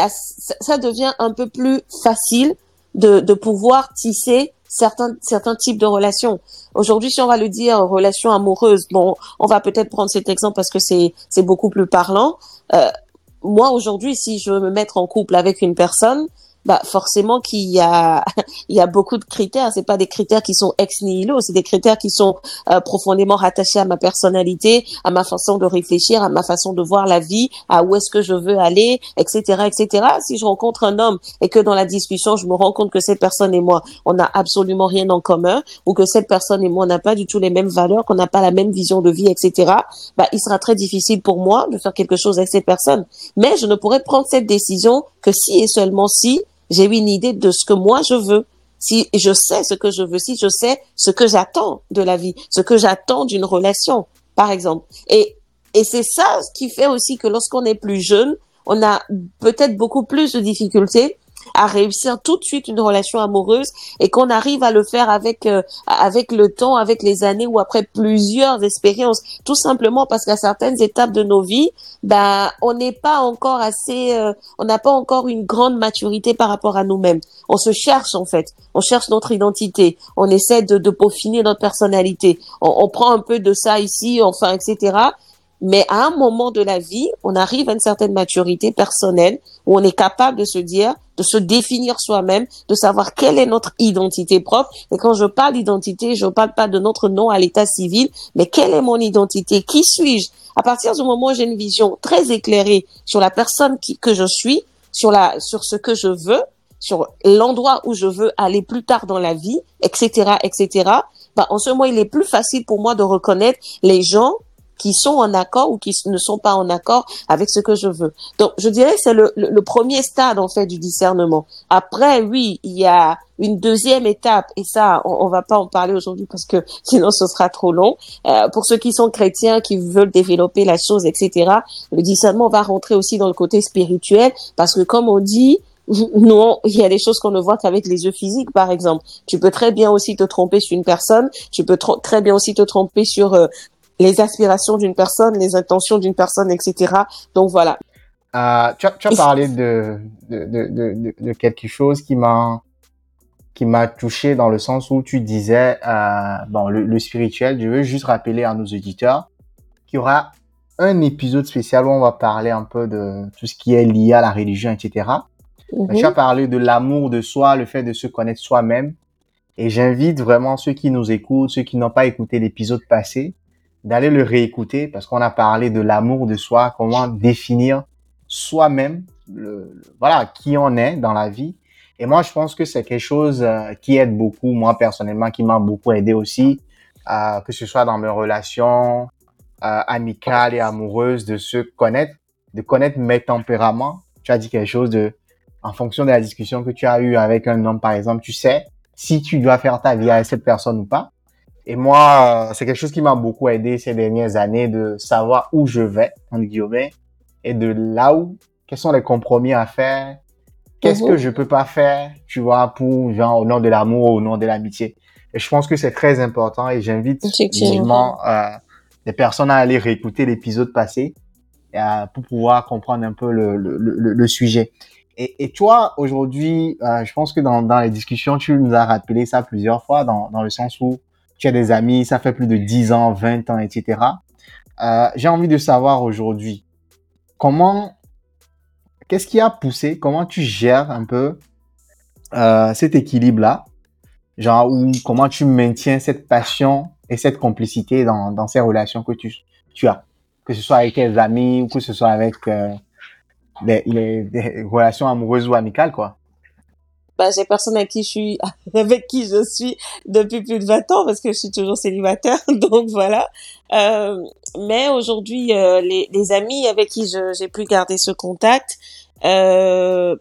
ça devient un peu plus facile de, de pouvoir tisser certains certains types de relations. Aujourd'hui, si on va le dire relation amoureuse, bon, on va peut-être prendre cet exemple parce que c'est c'est beaucoup plus parlant. Euh, moi aujourd'hui, si je veux me mettre en couple avec une personne, bah forcément qu'il y a il y a beaucoup de critères. C'est pas des critères qui sont ex nihilo, c'est des critères qui sont euh, profondément rattachés à ma personnalité, à ma façon de réfléchir, à ma façon de voir la vie, à où est-ce que je veux aller, etc., etc. Si je rencontre un homme et que dans la discussion je me rends compte que cette personne et moi on n'a absolument rien en commun, ou que cette personne et moi n'a pas du tout les mêmes valeurs, qu'on n'a pas la même vision de vie, etc. Bah il sera très difficile pour moi de faire quelque chose avec cette personne. Mais je ne pourrais prendre cette décision que si et seulement si j'ai une idée de ce que moi je veux. Si je sais ce que je veux, si je sais ce que j'attends de la vie, ce que j'attends d'une relation, par exemple. Et, et c'est ça qui fait aussi que lorsqu'on est plus jeune, on a peut-être beaucoup plus de difficultés à réussir tout de suite une relation amoureuse et qu'on arrive à le faire avec euh, avec le temps, avec les années ou après plusieurs expériences, tout simplement parce qu'à certaines étapes de nos vies, bah on n'est pas encore assez, euh, on n'a pas encore une grande maturité par rapport à nous-mêmes. On se cherche en fait, on cherche notre identité, on essaie de, de peaufiner notre personnalité, on, on prend un peu de ça ici, enfin etc. Mais à un moment de la vie, on arrive à une certaine maturité personnelle où on est capable de se dire, de se définir soi-même, de savoir quelle est notre identité propre. Et quand je parle d'identité, je ne parle pas de notre nom à l'état civil, mais quelle est mon identité? Qui suis-je? À partir du moment où j'ai une vision très éclairée sur la personne qui, que je suis, sur, la, sur ce que je veux, sur l'endroit où je veux aller plus tard dans la vie, etc., etc., bah, en ce moment, il est plus facile pour moi de reconnaître les gens qui sont en accord ou qui ne sont pas en accord avec ce que je veux. Donc, je dirais c'est le, premier stade, en fait, du discernement. Après, oui, il y a une deuxième étape, et ça, on, on va pas en parler aujourd'hui parce que sinon ce sera trop long. Euh, pour ceux qui sont chrétiens, qui veulent développer la chose, etc., le discernement va rentrer aussi dans le côté spirituel parce que, comme on dit, non, il y a des choses qu'on ne voit qu'avec les yeux physiques, par exemple. Tu peux très bien aussi te tromper sur une personne, tu peux très bien aussi te tromper sur euh, les aspirations d'une personne, les intentions d'une personne, etc. Donc voilà. Euh, tu, as, tu as parlé de, de, de, de, quelque chose qui m'a qui m'a touché dans le sens où tu disais euh, bon le, le, spirituel. Je veux juste rappeler à nos auditeurs qu'il y aura un épisode spécial où on va parler un peu de tout ce qui est lié à la religion, etc. Mm Tu as parlé de l'amour de soi, le fait de se connaître soi-même. Et j'invite vraiment ceux qui nous écoutent, ceux qui n'ont pas écouté l'épisode passé, d'aller le réécouter parce qu'on a parlé de l'amour de soi, comment définir soi-même, le, voilà, qui on est dans la vie. Et moi, je pense que c'est quelque chose euh, qui aide beaucoup, moi personnellement, qui m'a beaucoup aidé aussi, euh, que ce soit dans mes relations euh, amicales et amoureuses, de se connaître, de connaître mes tempéraments. Tu as dit quelque chose de, en fonction de la discussion que tu as eue avec un homme, par exemple, tu sais si tu dois faire ta vie avec cette personne ou pas. Et moi, c'est quelque chose qui m'a beaucoup aidé ces dernières années de savoir où je vais, en guillemets, et de là où, quels sont les compromis à faire, qu'est-ce que mhm. je peux pas faire, tu vois, pour, genre, au nom de l'amour, au nom de l'amitié. Et je pense que c'est très important et j'invite vivement euh, les personnes à aller réécouter l'épisode passé euh, pour pouvoir comprendre un peu le, le, le, le sujet. Et, et toi, aujourd'hui, euh, je pense que dans, dans les discussions, tu nous as rappelé ça plusieurs fois, dans, dans le sens où tu as des amis, ça fait plus de 10 ans, 20 ans, etc. Euh, J'ai envie de savoir aujourd'hui, comment, qu'est-ce qui a poussé, comment tu gères un peu euh, cet équilibre-là, genre, ou comment tu maintiens cette passion et cette complicité dans, dans ces relations que tu, tu as, que ce soit avec tes amis ou que ce soit avec euh, les, relations amoureuses ou amicales, quoi bah, j'ai personne avec qui je suis, avec qui je suis depuis plus de 20 ans parce que je suis toujours célibataire. Donc voilà. Euh, mais aujourd'hui, euh, les, les, amis avec qui j'ai pu garder ce contact, euh,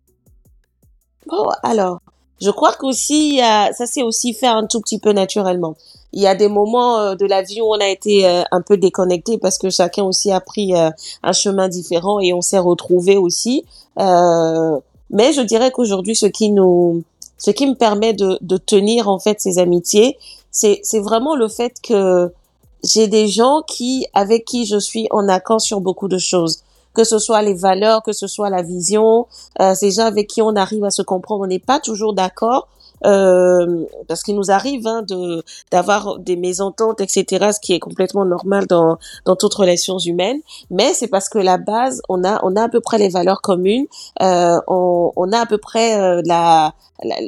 bon, alors, je crois qu'aussi, ça s'est aussi fait un tout petit peu naturellement. Il y a des moments euh, de la vie où on a été euh, un peu déconnecté parce que chacun aussi a pris un chemin différent et on s'est retrouvé aussi. Euh, mais je dirais qu'aujourd'hui, ce qui nous, ce qui me permet de, tenir en fait ces amitiés, c'est, vraiment le fait que j'ai des gens qui, avec qui je suis en accord sur beaucoup de choses. Que ce soit les valeurs, que ce soit la vision, euh, c'est gens avec qui on arrive à se comprendre. On n'est pas toujours d'accord, euh, parce qu'il nous arrive hein, de d'avoir des mésententes, etc., ce qui est complètement normal dans dans toutes relations humaines. Mais c'est parce que la base, on a on a à peu près les valeurs communes, euh, on, on a à peu près euh, la,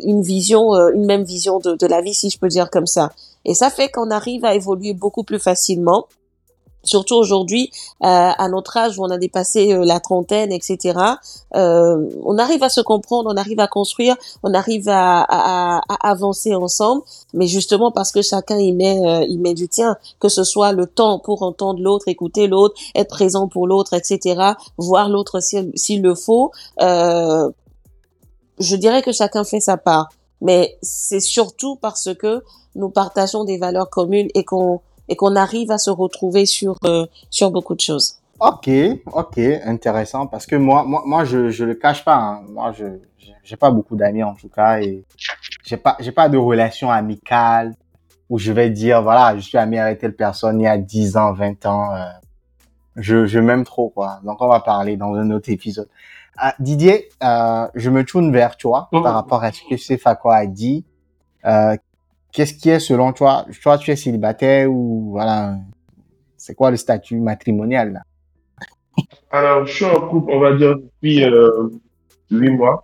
une vision, euh, une même vision de, de la vie, si je peux dire comme ça. Et ça fait qu'on arrive à évoluer beaucoup plus facilement surtout aujourd'hui, euh, à notre âge où on a dépassé euh, la trentaine, etc. Euh, on arrive à se comprendre, on arrive à construire, on arrive à, à, à avancer ensemble, mais justement parce que chacun y met, euh, y met du tien, que ce soit le temps pour entendre l'autre, écouter l'autre, être présent pour l'autre, etc. Voir l'autre s'il le faut. Euh, je dirais que chacun fait sa part, mais c'est surtout parce que nous partageons des valeurs communes et qu'on et qu'on arrive à se retrouver sur euh, sur beaucoup de choses. Ok, ok, intéressant parce que moi, moi, moi, je, je le cache pas. Hein. Moi, je, j'ai pas beaucoup d'amis en tout cas et j'ai pas, j'ai pas de relation amicale où je vais dire voilà, je suis ami avec telle personne il y a 10 ans, 20 ans. Euh, je, je m'aime trop quoi. Donc on va parler dans un autre épisode. Ah, Didier, euh, je me tourne vers toi par rapport à ce que Sefako a dit. Euh, qu'est-ce qui est selon toi Toi, tu es célibataire ou voilà C'est quoi le statut matrimonial là? Alors, je suis en couple, on va dire depuis euh, huit mois.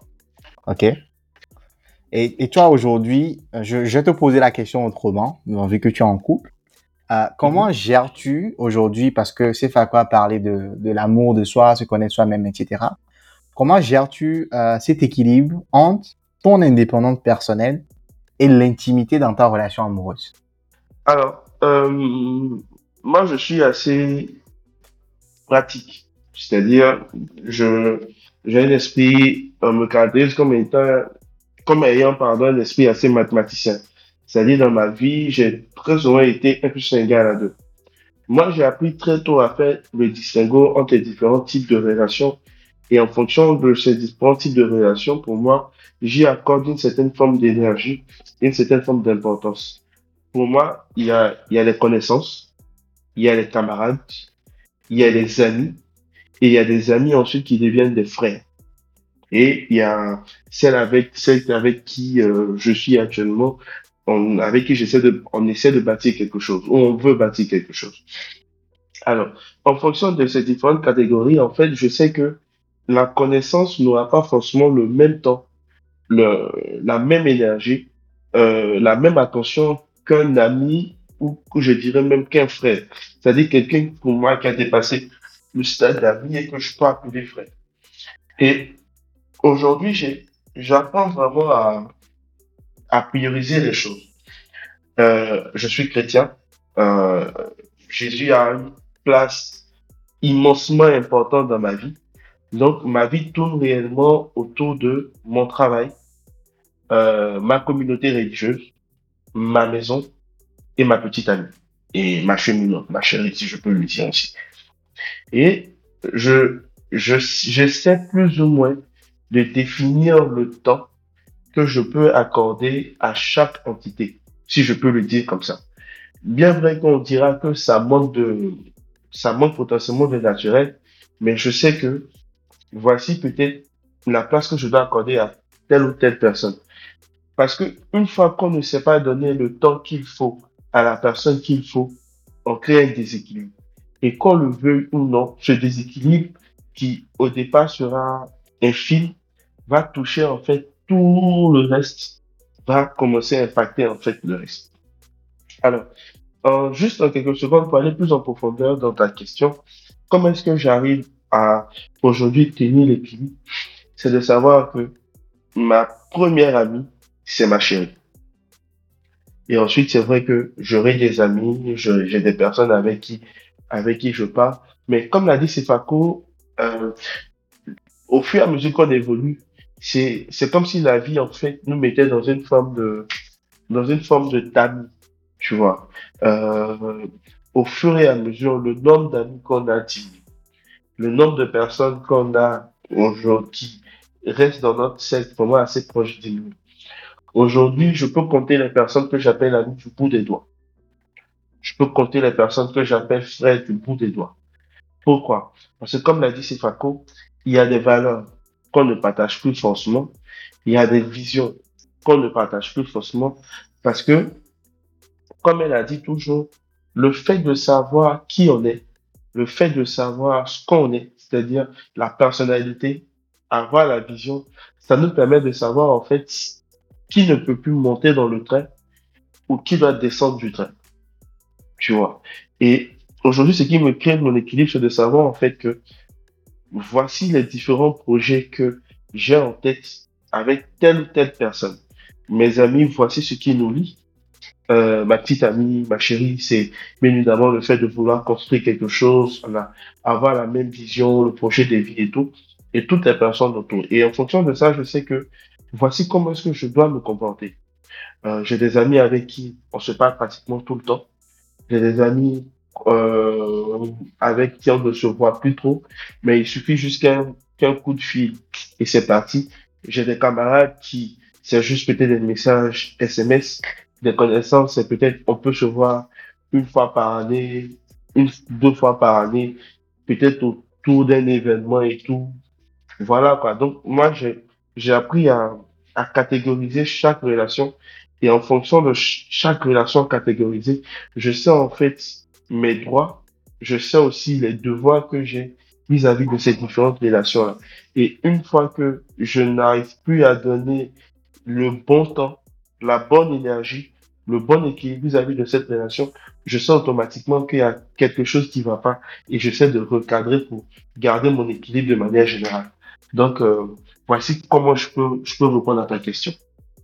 Ok. Et, et toi aujourd'hui, je, je, vais te poser la question autrement, vu que tu es en couple. Euh, comment mm -hmm. gères-tu aujourd'hui, parce que c'est quoi a parlé de, de l'amour de soi, se connaître soi-même, etc. Comment gères-tu euh, cet équilibre entre ton indépendance personnelle l'intimité dans ta relation amoureuse? Alors, euh, moi, je suis assez pratique. C'est-à-dire, je, j'ai un esprit, on me caractérise comme étant, comme ayant, pardon, un esprit assez mathématicien. C'est-à-dire, dans ma vie, j'ai très souvent été un plus égale à deux. Moi, j'ai appris très tôt à faire le distinguo entre les différents types de relations. Et en fonction de ces différents types de relations, pour moi, j'y accorde une certaine forme d'énergie, une certaine forme d'importance. Pour moi, il y a, y a les connaissances, il y a les camarades, il y a les amis, et il y a des amis ensuite qui deviennent des frères. Et il y a celle avec, celle avec qui euh, je suis actuellement, avec qui j'essaie de, on essaie de bâtir quelque chose, ou on veut bâtir quelque chose. Alors, en fonction de ces différentes catégories, en fait, je sais que la connaissance n'aura pas forcément le même temps le, la même énergie, euh, la même attention qu'un ami ou que je dirais même qu'un frère. C'est-à-dire quelqu'un pour moi qui a dépassé le stade d'ami et que je peux appeler frère. Et aujourd'hui, j'apprends vraiment à, à prioriser les choses. Euh, je suis chrétien. Euh, Jésus a une place immensement importante dans ma vie. Donc, ma vie tourne réellement autour de mon travail, euh, ma communauté religieuse, ma maison et ma petite amie. Et ma cheminante, ma chérie, si je peux le dire ainsi. Et je, je, j'essaie plus ou moins de définir le temps que je peux accorder à chaque entité, si je peux le dire comme ça. Bien vrai qu'on dira que ça manque de, ça manque potentiellement de naturel, mais je sais que voici peut-être la place que je dois accorder à telle ou telle personne. Parce que une fois qu'on ne sait pas donner le temps qu'il faut à la personne qu'il faut, on crée un déséquilibre. Et qu'on le veuille ou non, ce déséquilibre qui au départ sera infime va toucher en fait tout le reste, va commencer à impacter en fait le reste. Alors, en, juste en quelques secondes pour aller plus en profondeur dans ta question, comment est-ce que j'arrive aujourd'hui tenir l'équilibre C'est de savoir que ma première amie, c'est ma chérie. Et ensuite, c'est vrai que j'aurai des amis, j'ai des personnes avec qui, avec qui je parle. Mais comme l'a dit Sefako, euh, au fur et à mesure qu'on évolue, c'est, c'est comme si la vie, en fait, nous mettait dans une forme de, dans une forme de tamis, tu vois. Euh, au fur et à mesure, le nombre d'amis qu'on a diminue. Le nombre de personnes qu'on a aujourd'hui reste dans notre cercle vraiment assez proche de nous. Aujourd'hui, je peux compter les personnes que j'appelle amis du bout des doigts. Je peux compter les personnes que j'appelle frères du bout des doigts. Pourquoi? Parce que comme l'a dit Sefako, il y a des valeurs qu'on ne partage plus forcément. Il y a des visions qu'on ne partage plus forcément parce que, comme elle a dit toujours, le fait de savoir qui on est, le fait de savoir ce qu'on est, c'est-à-dire la personnalité, avoir la vision, ça nous permet de savoir en fait qui ne peut plus monter dans le train ou qui doit descendre du train. Tu vois. Et aujourd'hui, ce qui me crée mon équilibre, c'est de savoir en fait que voici les différents projets que j'ai en tête avec telle ou telle personne. Mes amis, voici ce qui nous lie. Euh, ma petite amie, ma chérie, c'est bien évidemment le fait de vouloir construire quelque chose, avoir la même vision, le projet de vie et tout, et toutes les personnes autour. Et en fonction de ça, je sais que voici comment est-ce que je dois me comporter. Euh, j'ai des amis avec qui on se parle pratiquement tout le temps. J'ai des amis euh, avec qui on ne se voit plus trop, mais il suffit juste qu'un coup de fil et c'est parti. J'ai des camarades qui, c'est juste peut-être des messages SMS, des connaissances, c'est peut-être on peut se voir une fois par année, une, deux fois par année, peut-être autour d'un événement et tout. Voilà quoi. Donc moi j'ai j'ai appris à, à catégoriser chaque relation et en fonction de chaque relation catégorisée, je sais en fait mes droits, je sais aussi les devoirs que j'ai vis-à-vis de ces différentes relations-là. Et une fois que je n'arrive plus à donner le bon temps, la bonne énergie, le bon équilibre vis-à-vis de cette relation, je sens automatiquement qu'il y a quelque chose qui va pas et j'essaie de recadrer pour garder mon équilibre de manière générale. Donc, euh, voici comment je peux, je peux répondre à ta question.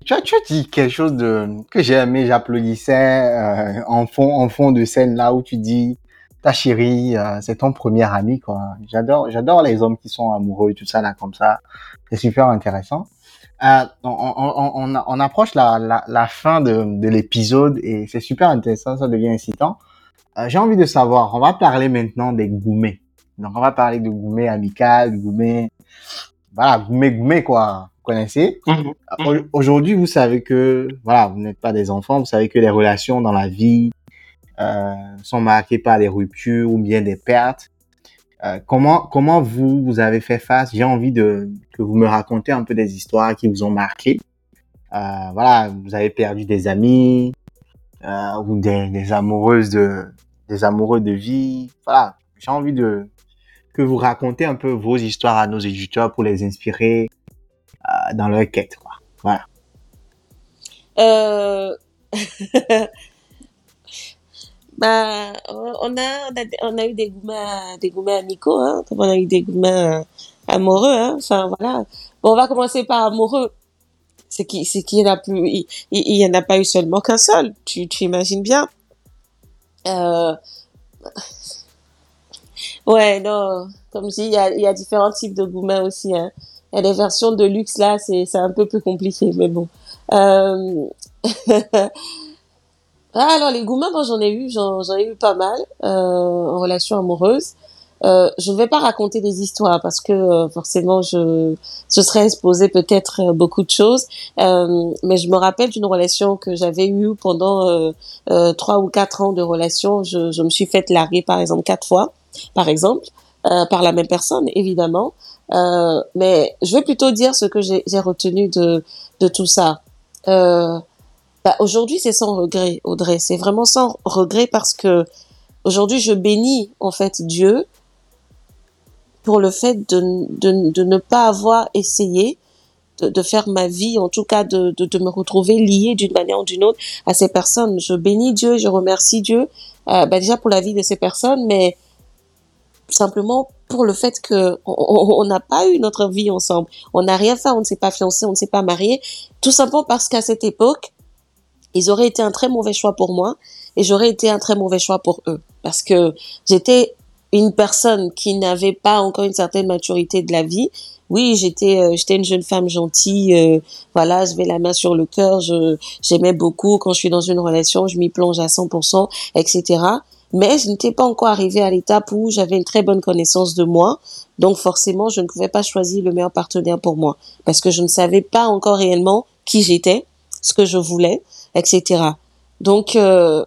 Tu as, tu as dit quelque chose de, que j'ai aimé, j'applaudissais euh, en, fond, en fond de scène là où tu dis ta chérie, euh, c'est ton premier ami. J'adore, les hommes qui sont amoureux, tout ça là comme ça. C'est super intéressant. Euh, on, on, on, on, approche la, la, la fin de, de l'épisode et c'est super intéressant, ça devient incitant. Euh, j'ai envie de savoir, on va parler maintenant des gourmets. Donc on va parler de gourmets amical, gourmets, voilà, gourmets gourmets quoi connaissez? Mhm. Mhm. Aujourd'hui, vous savez que, voilà, vous n'êtes pas des enfants, vous savez que les relations dans la vie euh, sont marquées par des ruptures ou bien des pertes. Euh, comment comment vous vous avez fait face? J'ai envie de que vous me racontez un peu des histoires qui vous ont marqué. Euh, voilà, vous avez perdu des amis euh, ou des, des amoureuses de des amoureux de vie. Voilà, j'ai envie de que vous racontez un peu vos histoires à nos éditeurs pour les inspirer euh, dans leur quête. Quoi. Voilà. Bah, on a, on a, eu des gourmets, des gourmets amicaux, hein, on a eu des gourmets amoureux, hein, enfin voilà. Bon, on va commencer par amoureux. C'est qui, c'est qui en a il, il, y en a pas eu seulement qu'un seul. Tu, tu imagines bien. Euh... Ouais, non, comme je dis, il y a, il y a différents types de gourmets aussi, hein. Et les versions de luxe là, c'est c'est un peu plus compliqué, mais bon. Euh... ah, alors les gourmands, moi j'en ai eu, j'en ai eu pas mal euh, en relation amoureuse. Euh, je ne vais pas raconter des histoires parce que euh, forcément je serais exposé peut-être euh, beaucoup de choses. Euh, mais je me rappelle d'une relation que j'avais eue pendant trois ou quatre ans de relation. Je, je me suis fait larguer par exemple quatre fois, par exemple, par la même personne évidemment. Euh, mais je vais plutôt dire ce que j'ai retenu de, de tout ça. Euh, bah aujourd'hui, c'est sans regret, Audrey. C'est vraiment sans regret parce que aujourd'hui, je bénis en fait Dieu pour le fait de, de, ne pas avoir essayé de, faire ma vie, en tout cas de, de, de me retrouver liée d'une manière ou d'une autre à ces personnes. Je bénis Dieu, je remercie Dieu, euh, bah déjà pour la vie de ces personnes, mais simplement pour le fait que on n'a pas eu notre vie ensemble, on n'a rien fait, on ne s'est pas fiancé, on ne s'est pas marié, tout simplement parce qu'à cette époque, ils auraient été un très mauvais choix pour moi et j'aurais été un très mauvais choix pour eux. Parce que j'étais une personne qui n'avait pas encore une certaine maturité de la vie. Oui, j'étais euh, j'étais une jeune femme gentille, euh, voilà, je vais la main sur le cœur, je j'aimais beaucoup. Quand je suis dans une relation, je m'y plonge à 100%, etc mais je n'étais pas encore arrivée à l'étape où j'avais une très bonne connaissance de moi. Donc forcément, je ne pouvais pas choisir le meilleur partenaire pour moi. Parce que je ne savais pas encore réellement qui j'étais, ce que je voulais, etc. Donc, euh,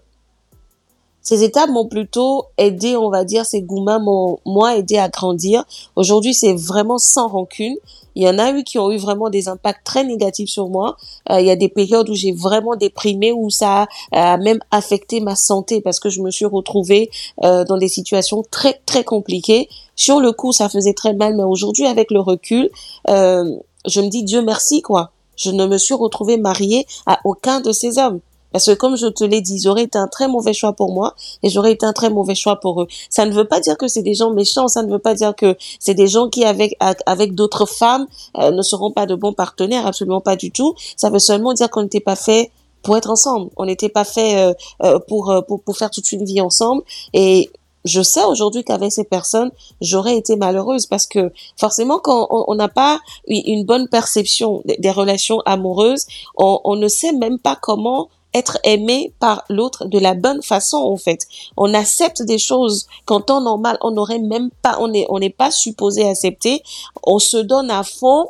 ces étapes m'ont plutôt aidé, on va dire, ces gourmands m'ont moi aidé à grandir. Aujourd'hui, c'est vraiment sans rancune. Il y en a eu qui ont eu vraiment des impacts très négatifs sur moi. Euh, il y a des périodes où j'ai vraiment déprimé, où ça a, même affecté ma santé parce que je me suis retrouvée euh, dans des situations très très compliquées. Sur le coup, ça faisait très mal, mais aujourd'hui, avec le recul, je me dis Dieu merci quoi. Je ne me suis retrouvée mariée à aucun de ces hommes. Parce que comme je te l'ai dit, ils auraient été un très mauvais choix pour moi et j'aurais été un très mauvais choix pour eux. Ça ne veut pas dire que c'est des gens méchants, ça ne veut pas dire que c'est des gens qui avec avec d'autres femmes euh, ne seront pas de bons partenaires, absolument pas du tout. Ça veut seulement dire qu'on n'était pas fait pour être ensemble. On n'était pas fait euh, euh, pour, pour pour faire toute une vie ensemble et je sais aujourd'hui qu'avec ces personnes, j'aurais été malheureuse parce que forcément, quand on n'a pas une bonne perception des, relations amoureuses, on, ne sait même pas comment être aimé par l'autre de la bonne façon en fait. On accepte des choses qu'en temps normal on n'aurait même pas, on n'est on pas supposé accepter. On se donne à fond.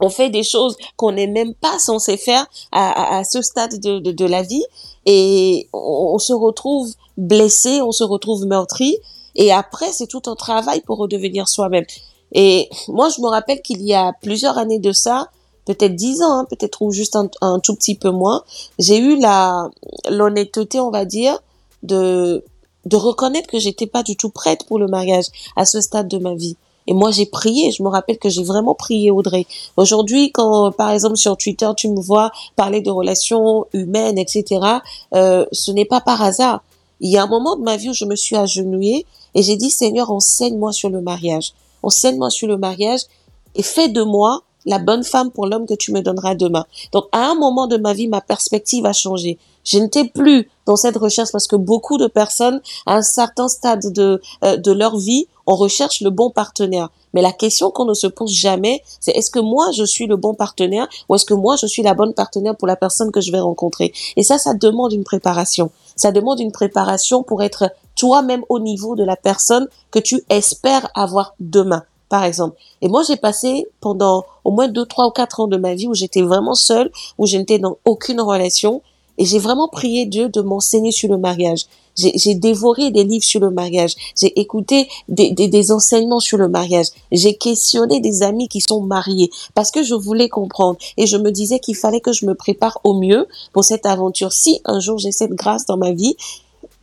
On fait des choses qu'on n'est même pas censé faire à, ce stade de, de, la vie et on se retrouve blessé, on se retrouve meurtri et après c'est tout un travail pour redevenir soi-même. Et moi je me rappelle qu'il y a plusieurs années de ça, peut-être dix ans, hein, peut-être ou juste un, tout petit peu moins, j'ai eu la l'honnêteté, on va dire, de de reconnaître que j'étais pas du tout prête pour le mariage à ce stade de ma vie. Et moi, j'ai prié. Je me rappelle que j'ai vraiment prié, Audrey. Aujourd'hui, quand, par exemple, sur Twitter, tu me vois parler de relations humaines, etc., euh, ce n'est pas par hasard. Il y a un moment de ma vie où je me suis agenouillée et j'ai dit, Seigneur, enseigne-moi sur le mariage. Enseigne-moi sur le mariage et fais de moi la bonne femme pour l'homme que tu me donneras demain. Donc, à un moment de ma vie, ma perspective a changé. Je n'étais plus dans cette recherche parce que beaucoup de personnes, à un certain stade de, euh, de leur vie, on recherche le bon partenaire. Mais la question qu'on ne se pose jamais, c'est est-ce que moi je suis le bon partenaire ou est-ce que moi je suis la bonne partenaire pour la personne que je vais rencontrer? Et ça, ça demande une préparation. Ça demande une préparation pour être toi-même au niveau de la personne que tu espères avoir demain par exemple. Et moi, j'ai passé pendant au moins deux, trois ou quatre ans de ma vie où j'étais vraiment seule, où je n'étais dans aucune relation. Et j'ai vraiment prié Dieu de m'enseigner sur le mariage. J'ai dévoré des livres sur le mariage. J'ai écouté des, des, des, enseignements sur le mariage. J'ai questionné des amis qui sont mariés parce que je voulais comprendre. Et je me disais qu'il fallait que je me prépare au mieux pour cette aventure. Si un jour j'ai cette grâce dans ma vie,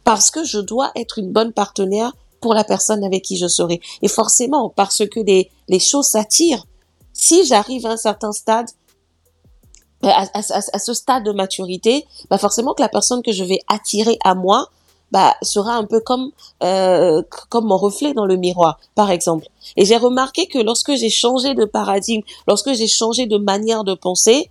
parce que je dois être une bonne partenaire pour la personne avec qui je serai. Et forcément, parce que les, choses s'attirent, si j'arrive à un certain stade, euh, à, à, ce stade de maturité, bah forcément que la personne que je vais attirer à moi, bah, sera un peu comme euh, comme mon reflet dans le miroir, par exemple. Et j'ai remarqué que lorsque j'ai changé de paradigme, lorsque j'ai changé de manière de penser,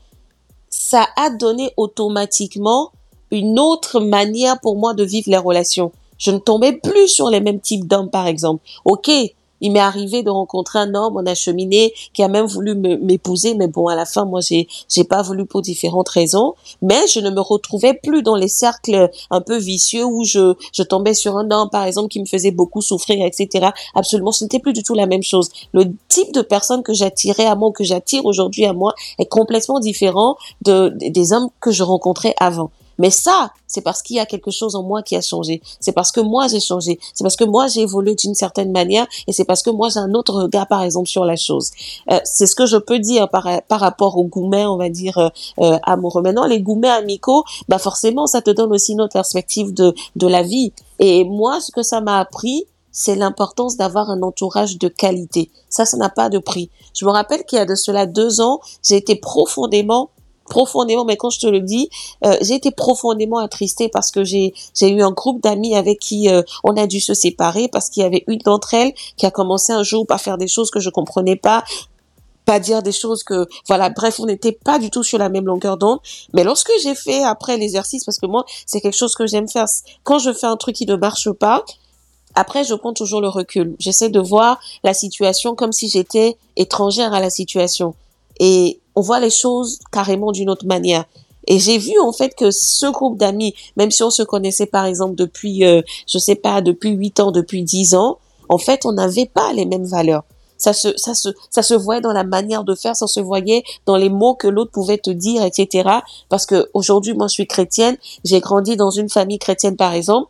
ça a donné automatiquement une autre manière pour moi de vivre les relations je ne tombais plus sur les mêmes types d'hommes, par exemple. Ok, il m'est arrivé de rencontrer un homme, on a cheminé, qui a même voulu m'épouser, mais bon, à la fin, moi, j'ai, j'ai pas voulu pour différentes raisons. Mais je ne me retrouvais plus dans les cercles un peu vicieux où je, je tombais sur un homme, par exemple, qui me faisait beaucoup souffrir, etc. Absolument, ce n'était plus du tout la même chose. Le type de personne que j'attirais à moi, que j'attire aujourd'hui à moi, est complètement différent de, des hommes que je rencontrais avant. Mais ça, c'est parce qu'il y a quelque chose en moi qui a changé. C'est parce que moi j'ai changé. C'est parce que moi j'ai évolué d'une certaine manière et c'est parce que moi j'ai un autre regard, par exemple, sur la chose. Euh, c'est ce que je peux dire par, par rapport aux gourmets, on va dire, euh, euh, amoureux. Maintenant, les gourmets amicaux, bah forcément, ça te donne aussi une autre perspective de, de la vie. Et moi, ce que ça m'a appris, c'est l'importance d'avoir un entourage de qualité. Ça, ça n'a pas de prix. Je me rappelle qu'il y a de cela deux ans, j'ai été profondément profondément, mais quand je te le dis, euh, j'ai été profondément attristée parce que j'ai eu un groupe d'amis avec qui euh, on a dû se séparer parce qu'il y avait une d'entre elles qui a commencé un jour à faire des choses que je comprenais pas pas dire des choses que voilà bref on n'était pas du tout sur la même longueur d'onde mais lorsque j'ai fait après l'exercice parce que moi c'est quelque chose que j'aime faire quand je fais un truc qui ne marche pas après, je prends toujours le recul. J'essaie de voir la situation comme si j'étais étrangère à la situation. Et on voit les choses carrément d'une autre manière. Et j'ai vu en fait que ce groupe d'amis, même si on se connaissait par exemple depuis, euh, je sais pas, depuis 8 ans, depuis 10 ans, en fait, on n'avait pas les mêmes valeurs. Ça se, ça se, ça se voyait dans la manière de faire, ça se voyait dans les mots que l'autre pouvait te dire, etc. Parce que aujourd'hui, moi, je suis chrétienne, j'ai grandi dans une famille chrétienne, par exemple.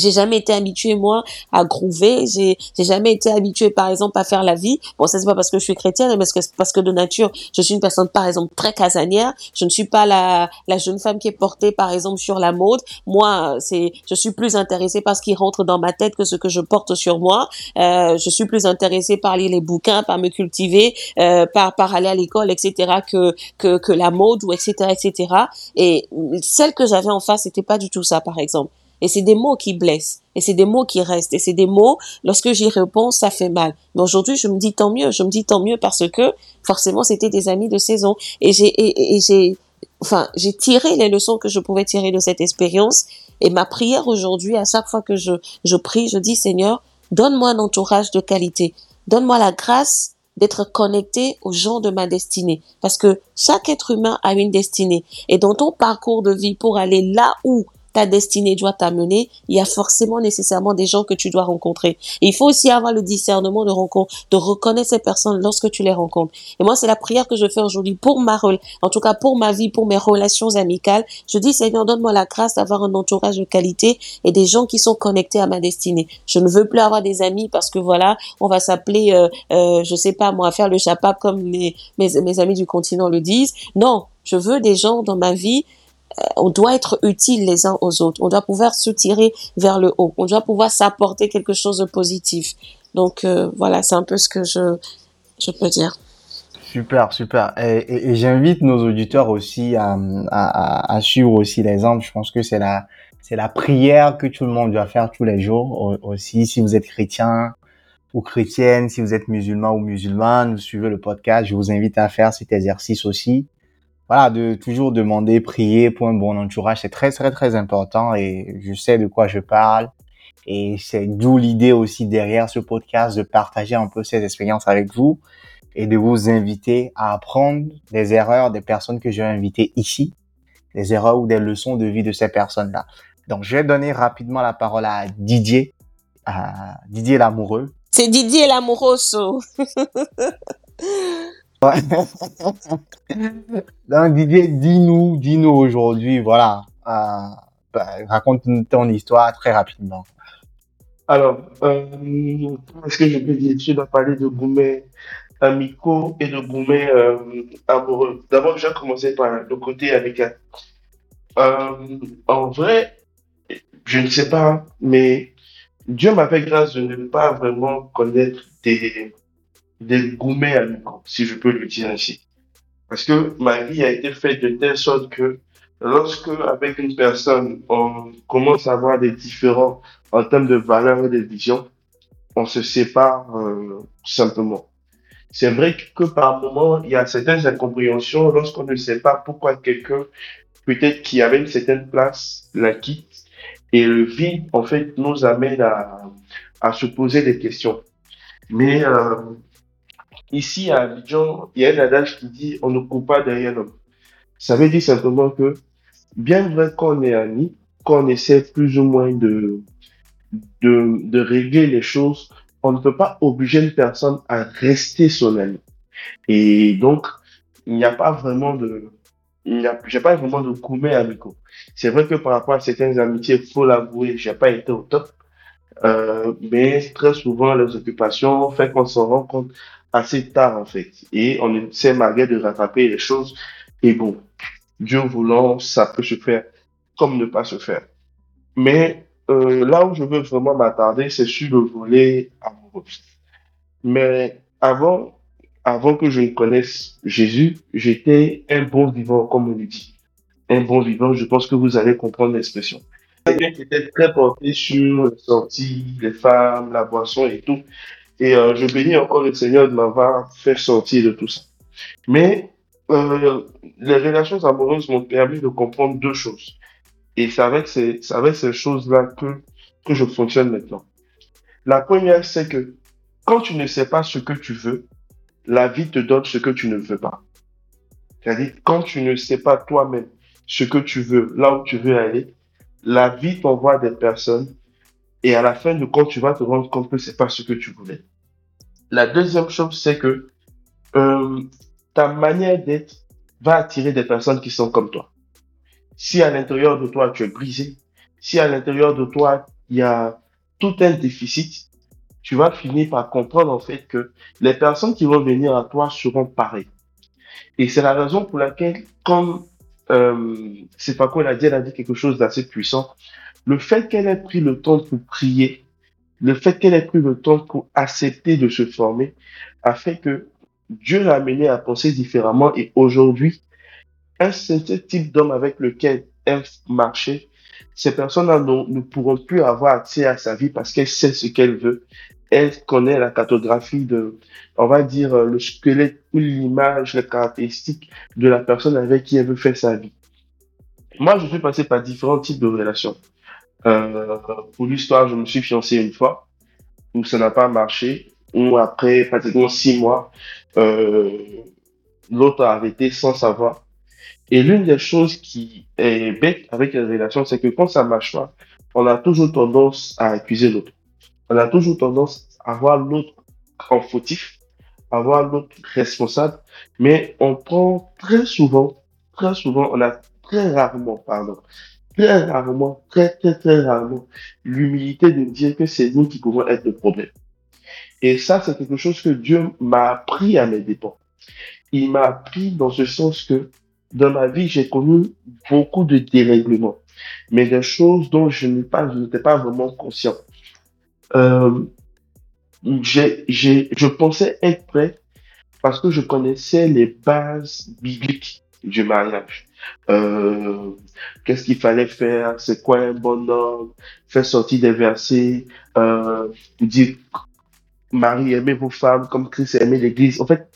J'ai jamais été habituée moi à groover. J'ai j'ai jamais été habituée par exemple à faire la vie. Bon, ça c'est pas parce que je suis chrétienne, mais parce que parce que de nature, je suis une personne par exemple très casanière. Je ne suis pas la la jeune femme qui est portée par exemple sur la mode. Moi, c'est je suis plus intéressée par ce qui rentre dans ma tête que ce que je porte sur moi. Euh, je suis plus intéressée par lire les bouquins, par me cultiver, euh, par par aller à l'école, etc. que que que la mode ou etc. etc. Et celle que j'avais en face, c'était pas du tout ça, par exemple. Et c'est des mots qui blessent. Et c'est des mots qui restent. Et c'est des mots, lorsque j'y réponds, ça fait mal. Mais aujourd'hui, je me dis tant mieux. Je me dis tant mieux parce que, forcément, c'était des amis de saison. Et j'ai, et, j'ai, enfin, j'ai tiré les leçons que je pouvais tirer de cette expérience. Et ma prière aujourd'hui, à chaque fois que je, je prie, je dis, Seigneur, donne-moi un entourage de qualité. Donne-moi la grâce d'être connecté aux gens de ma destinée. Parce que chaque être humain a une destinée. Et dans ton parcours de vie pour aller là où ta destinée doit t'amener, il y a forcément nécessairement des gens que tu dois rencontrer. il faut aussi avoir le discernement de rencontre, de reconnaître ces personnes lorsque tu les rencontres. Et moi, c'est la prière que je fais aujourd'hui pour ma rôle, en tout cas pour ma vie, pour mes relations amicales. Je dis, Seigneur, donne-moi la grâce d'avoir un entourage de qualité et des gens qui sont connectés à ma destinée. Je ne veux plus avoir des amis parce que voilà, on va s'appeler, euh, euh, je sais pas moi, faire le chapap comme mes, mes amis du continent le disent. Non, je veux des gens dans ma vie on doit être utile les uns aux autres. On doit pouvoir se tirer vers le haut. On doit pouvoir s'apporter quelque chose de positif. Donc euh, voilà, c'est un peu ce que je, je peux dire. Super, super. Et, j'invite nos auditeurs aussi à, à, à, suivre aussi l'exemple. Je pense que c'est la, c'est la prière que tout le monde doit faire tous les jours. Aussi, si vous êtes chrétien ou chrétienne, si vous êtes musulman ou musulmane, vous suivez le podcast, je vous invite à faire cet exercice aussi voilà, de toujours demander, prier pour un bon entourage, c'est très très très important et je sais de quoi je parle. Et c'est d'où l'idée aussi derrière ce podcast de partager un peu ces expériences avec vous et de vous inviter à apprendre des erreurs des personnes que j'ai invitées ici, des erreurs ou des leçons de vie de ces personnes-là. Donc, je vais donner rapidement la parole à Didier, à Didier l'amoureux. C'est Didier l'amoureux. Donc Didier, dis-nous, dis-nous aujourd'hui, voilà, euh, bah, raconte ton histoire très rapidement. Alors, euh, est-ce que je peux dire, tu dois parler de gourmet amicaux et de gourmet euh, amoureux? D'abord, je vais commencer par le côté amical. Euh, en vrai, je ne sais pas, mais Dieu m'a fait grâce de ne pas vraiment connaître des des gourmets amicaux, si je peux le dire ainsi. Parce que ma vie a été faite de telle sorte que lorsque, avec une personne, on commence à avoir des différends en termes de valeurs et de vision, on se sépare euh, simplement. C'est vrai que par moment, il y a certaines incompréhensions lorsqu'on ne sait pas pourquoi quelqu'un, peut-être qui avait une certaine place, la quitte. Et le vide, en fait, nous amène à, à se poser des questions. Mais euh, Ici, à Abidjan, il y a un adage qui dit on ne coupe pas derrière l'homme. Ça veut dire simplement que, bien vrai qu'on est amis, qu'on essaie plus ou moins de, de, régler les choses, on ne peut pas obliger une personne à rester son ami. Et donc, il n'y a pas vraiment de, il n'y a, j'ai pas vraiment de coumé amicaux. C'est vrai que par rapport à certaines amitiés, faut l'avouer, j'ai pas été au top. Euh, mais très souvent, les occupations fait qu'on s'en rend compte assez tard en fait. Et on essaie malgré de rattraper les choses. Et bon, Dieu voulant, ça peut se faire comme ne pas se faire. Mais euh, là où je veux vraiment m'attarder, c'est sur le volet amoureux. Mais avant, avant que je connaisse Jésus, j'étais un bon vivant, comme on dit. Un bon vivant, je pense que vous allez comprendre l'expression. Était très porté sur les sorties, les femmes, la boisson et tout. Et euh, je bénis encore le Seigneur de m'avoir fait sortir de tout ça. Mais euh, les relations amoureuses m'ont permis de comprendre deux choses. Et c'est avec ces, avec ces choses-là que, que je fonctionne maintenant. La première, c'est que quand tu ne sais pas ce que tu veux, la vie te donne ce que tu ne veux pas. C'est-à-dire, quand tu ne sais pas toi-même ce que tu veux, là où tu veux aller, la vie t'envoie des personnes et à la fin de compte, tu vas te rendre compte que c'est pas ce que tu voulais. La deuxième chose, c'est que euh, ta manière d'être va attirer des personnes qui sont comme toi. Si à l'intérieur de toi, tu es brisé, si à l'intérieur de toi, il y a tout un déficit, tu vas finir par comprendre en fait que les personnes qui vont venir à toi seront pareilles. Et c'est la raison pour laquelle, comme euh, c'est pas quoi elle a dit, elle a dit quelque chose d'assez puissant. Le fait qu'elle ait pris le temps pour prier, le fait qu'elle ait pris le temps pour accepter de se former, a fait que Dieu l'a amené à penser différemment et aujourd'hui, un certain type d'homme avec lequel elle marchait, ces personnes-là ne pourront plus avoir accès à sa vie parce qu'elle sait ce qu'elle veut. Elle connaît la cartographie de, on va dire, le squelette ou l'image, les caractéristiques de la personne avec qui elle veut faire sa vie. Moi, je suis passé par différents types de relations. Euh, pour l'histoire, je me suis fiancé une fois où ça n'a pas marché, où après pratiquement six mois, euh, l'autre a arrêté sans savoir. Et l'une des choses qui est bête avec les relations, c'est que quand ça marche pas, on a toujours tendance à accuser l'autre. On a toujours tendance à voir l'autre en fautif, à voir l'autre responsable, mais on prend très souvent, très souvent, on a très rarement, pardon, très rarement, très très très rarement, l'humilité de dire que c'est nous qui pouvons être le problème. Et ça, c'est quelque chose que Dieu m'a appris à mes dépens. Il m'a appris dans ce sens que dans ma vie, j'ai connu beaucoup de dérèglements, mais des choses dont je n'étais pas, vraiment conscient. Euh, j'ai, je pensais être prêt parce que je connaissais les bases bibliques du mariage. Euh, qu'est-ce qu'il fallait faire, c'est quoi un bon homme, faire sortir des versets, euh, dire Marie, aimez vos femmes comme Christ aimait l'Église. En fait,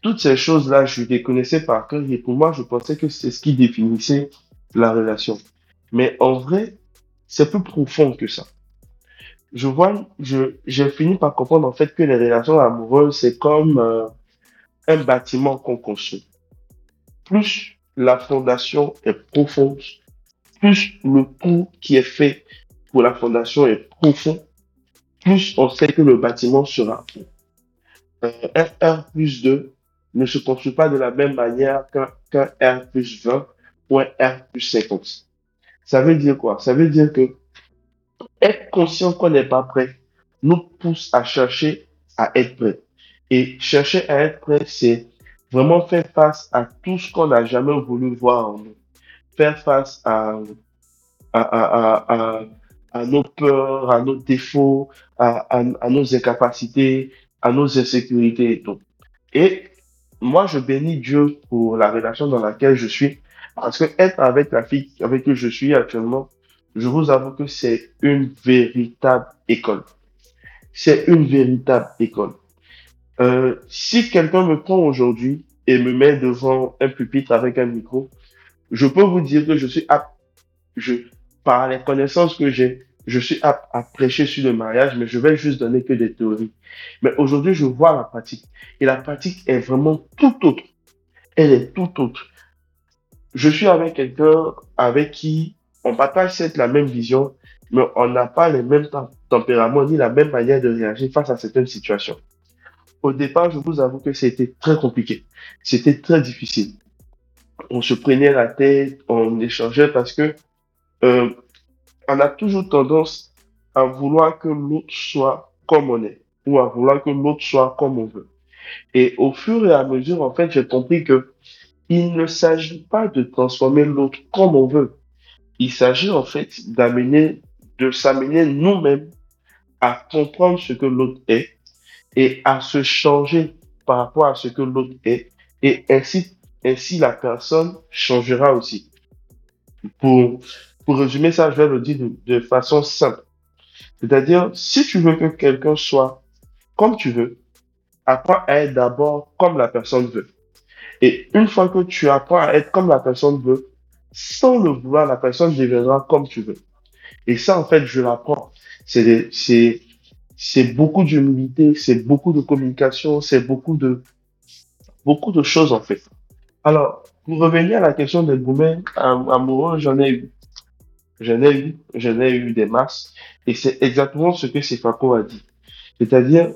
toutes ces choses-là, je les connaissais par cœur et pour moi, je pensais que c'est ce qui définissait la relation. Mais en vrai, c'est plus profond que ça. Je vois, je, j'ai fini par comprendre en fait que les relations amoureuses, c'est comme euh, un bâtiment qu'on construit. Plus la fondation est profonde, plus le coup qui est fait pour la fondation est profond, plus on sait que le bâtiment sera bon. Euh, un R plus 2 ne se construit pas de la même manière qu'un R plus 20 ou un R plus 50. Ça veut dire quoi? Ça veut dire que être conscient qu'on n'est pas prêt nous pousse à chercher à être prêt. Et chercher à être prêt, c'est vraiment faire face à tout ce qu'on n'a jamais voulu voir en nous. Faire face à, à, à, à, à nos peurs, à nos défauts, à, à, nos incapacités, à nos insécurités et tout. Et moi, je bénis Dieu pour la relation dans laquelle je suis. Parce que être avec la fille avec qui je suis actuellement, je vous avoue que c'est une véritable école. C'est une véritable école. Euh, si quelqu'un me prend aujourd'hui et me met devant un pupitre avec un micro, je peux vous dire que je suis apte, je, par les connaissances que j'ai, je suis apte à prêcher sur le mariage, mais je vais juste donner que des théories. Mais aujourd'hui, je vois la pratique. Et la pratique est vraiment tout autre. Elle est tout autre. Je suis avec quelqu'un avec qui on partage cette la même vision, mais on n'a pas les mêmes tempéraments ni la même manière de réagir face à certaines situations. Au départ, je vous avoue que c'était très compliqué. C'était très difficile. On se prenait la tête, on échangeait parce que euh, on a toujours tendance à vouloir que l'autre soit comme on est ou à vouloir que l'autre soit comme on veut. Et au fur et à mesure, en fait, j'ai compris que il ne s'agit pas de transformer l'autre comme on veut. Il s'agit en fait d'amener, de s'amener nous-mêmes à comprendre ce que l'autre est et à se changer par rapport à ce que l'autre est. Et ainsi, ainsi la personne changera aussi. Pour pour résumer ça, je vais le dire de, façon simple. C'est-à-dire, si tu veux que quelqu'un soit comme tu veux, apprends à être d'abord comme la personne veut. Et une fois que tu apprends à être comme la personne veut, sans le vouloir, la personne deviendra comme tu veux. Et ça, en fait, je l'apprends. C'est, c'est, c'est beaucoup d'humilité, c'est beaucoup de communication, c'est beaucoup de, beaucoup de choses, en fait. Alors, pour revenir à la question des gourmets amoureux, j'en ai eu. J'en ai eu, j'en ai eu des masses. Et c'est exactement ce que Sefako a dit. C'est-à-dire,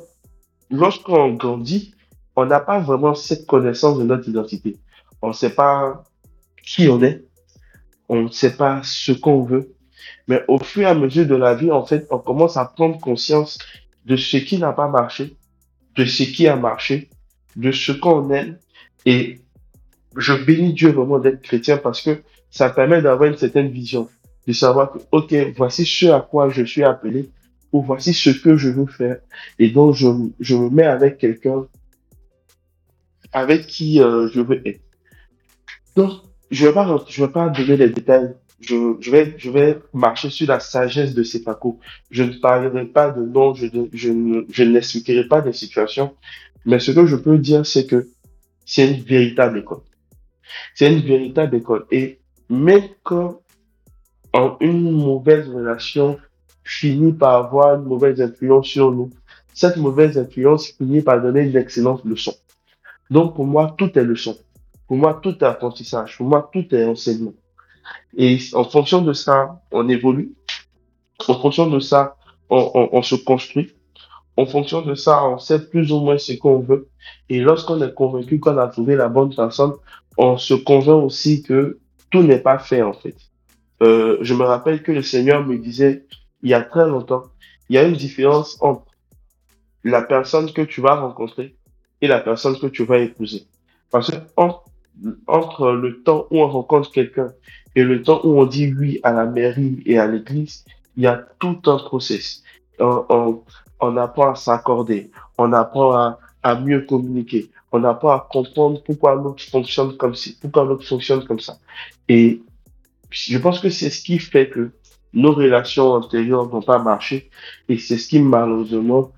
lorsqu'on grandit, on n'a pas vraiment cette connaissance de notre identité. On ne sait pas qui on est. On ne sait pas ce qu'on veut. Mais au fur et à mesure de la vie, en fait, on commence à prendre conscience de ce qui n'a pas marché, de ce qui a marché, de ce qu'on aime. Et je bénis Dieu vraiment d'être chrétien parce que ça permet d'avoir une certaine vision, de savoir que, OK, voici ce à quoi je suis appelé, ou voici ce que je veux faire. Et donc, je, je me mets avec quelqu'un avec qui euh, je veux être. Donc, je vais pas, je vais pas donner les détails. Je, je vais, je vais marcher sur la sagesse de parcours. Je ne parlerai pas de nom, je, je, je n'expliquerai pas des situations. Mais ce que je peux dire, c'est que c'est une véritable école. C'est une véritable école. Et même quand une mauvaise relation finit par avoir une mauvaise influence sur nous, cette mauvaise influence finit par donner une excellente leçon. Donc pour moi, tout est leçon. Pour moi, tout est apprentissage. Pour moi, tout est enseignement. Et en fonction de ça, on évolue. En fonction de ça, on, se construit. En fonction de ça, on sait plus ou moins ce qu'on veut. Et lorsqu'on est convaincu qu'on a trouvé la bonne personne, on se convainc aussi que tout n'est pas fait en fait. Euh, je me rappelle que le Seigneur me disait il y a très longtemps, il y a une différence entre la personne que tu vas rencontrer et la personne que tu vas épouser. Parce que entre, le temps où on rencontre quelqu'un et le temps où on dit oui à la mairie et à l'église, il y a tout un process. On, apprend à s'accorder, on apprend à, mieux communiquer, on apprend à comprendre pourquoi l'autre fonctionne comme ci, pourquoi l'autre fonctionne comme ça. Et je pense que c'est ce qui fait que nos relations antérieures n'ont pas marché et c'est ce qui malheureusement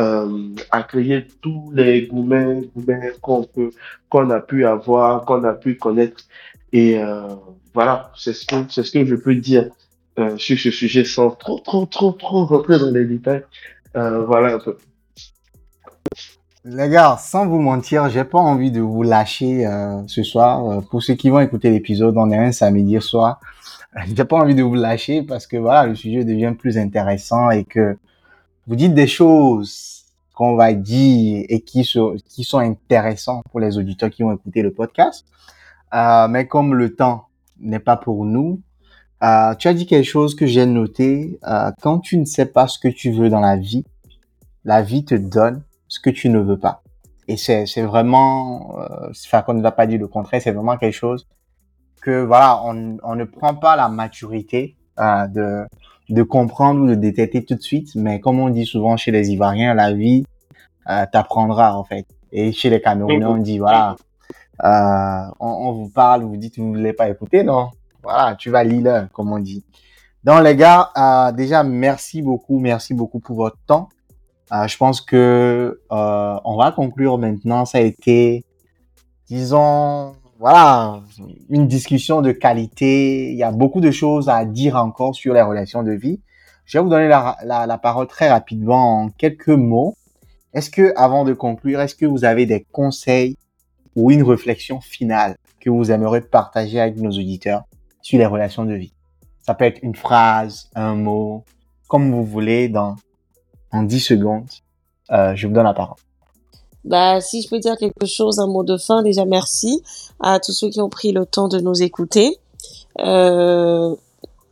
euh, a créé tous les gourmets, qu'on a pu avoir, qu'on a pu connaître. Et euh, voilà, c'est ce que c'est ce que je peux dire euh, sur ce sujet sans trop trop trop trop rentrer dans les détails. Euh, voilà un peu. Les gars, sans vous mentir, j'ai pas envie de vous lâcher ce soir. Pour ceux qui vont écouter l'épisode, on est un samedi soir. J'ai pas envie de vous lâcher parce que voilà, le sujet devient plus intéressant et que vous dites des choses qu'on va dire et qui sont, qui sont intéressantes pour les auditeurs qui vont écouter le podcast. Euh, mais comme le temps n'est pas pour nous, euh, tu as dit quelque chose que j'ai noté. Euh, quand tu ne sais pas ce que tu veux dans la vie, la vie te donne ce que tu ne veux pas. Et c'est, c'est vraiment, euh, enfin, qu'on ne va pas dire le contraire, c'est vraiment quelque chose que, voilà, on, on ne prend pas la maturité euh, de, de comprendre ou de détecter tout de suite. Mais comme on dit souvent chez les Ivoiriens, la vie euh, t'apprendra, en fait. Et chez les Camerounais, on dit, voilà, euh, on, on, vous parle, vous dites, vous ne voulez pas écouter, non? Voilà, tu vas lire, comme on dit. Donc, les gars, euh, déjà, merci beaucoup, merci beaucoup pour votre temps. Euh, je pense que euh, on va conclure maintenant. Ça a été, disons, voilà, une discussion de qualité. Il y a beaucoup de choses à dire encore sur les relations de vie. Je vais vous donner la, la, la parole très rapidement en quelques mots. Est-ce que, avant de conclure, est-ce que vous avez des conseils ou une réflexion finale que vous aimeriez partager avec nos auditeurs sur les relations de vie? Ça peut être une phrase, un mot, comme vous voulez, dans en 10 secondes. Euh, je vous donne la parole. Bah, si je peux dire quelque chose, un mot de fin, déjà merci à tous ceux qui ont pris le temps de nous écouter. Euh,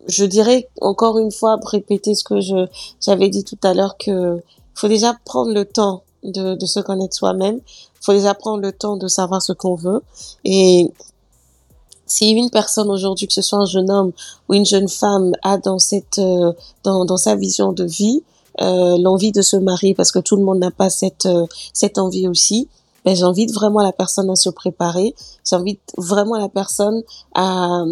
je dirais encore une fois, répéter ce que je j'avais dit tout à l'heure, que faut déjà prendre le temps de, de se connaître soi-même. faut déjà prendre le temps de savoir ce qu'on veut. Et si une personne aujourd'hui, que ce soit un jeune homme ou une jeune femme, a dans cette euh, dans, dans sa vision de vie l'envie de se marier parce que tout le monde n'a pas cette euh, cette envie aussi ben, j'invite vraiment la personne à se préparer. J'invite vraiment la personne à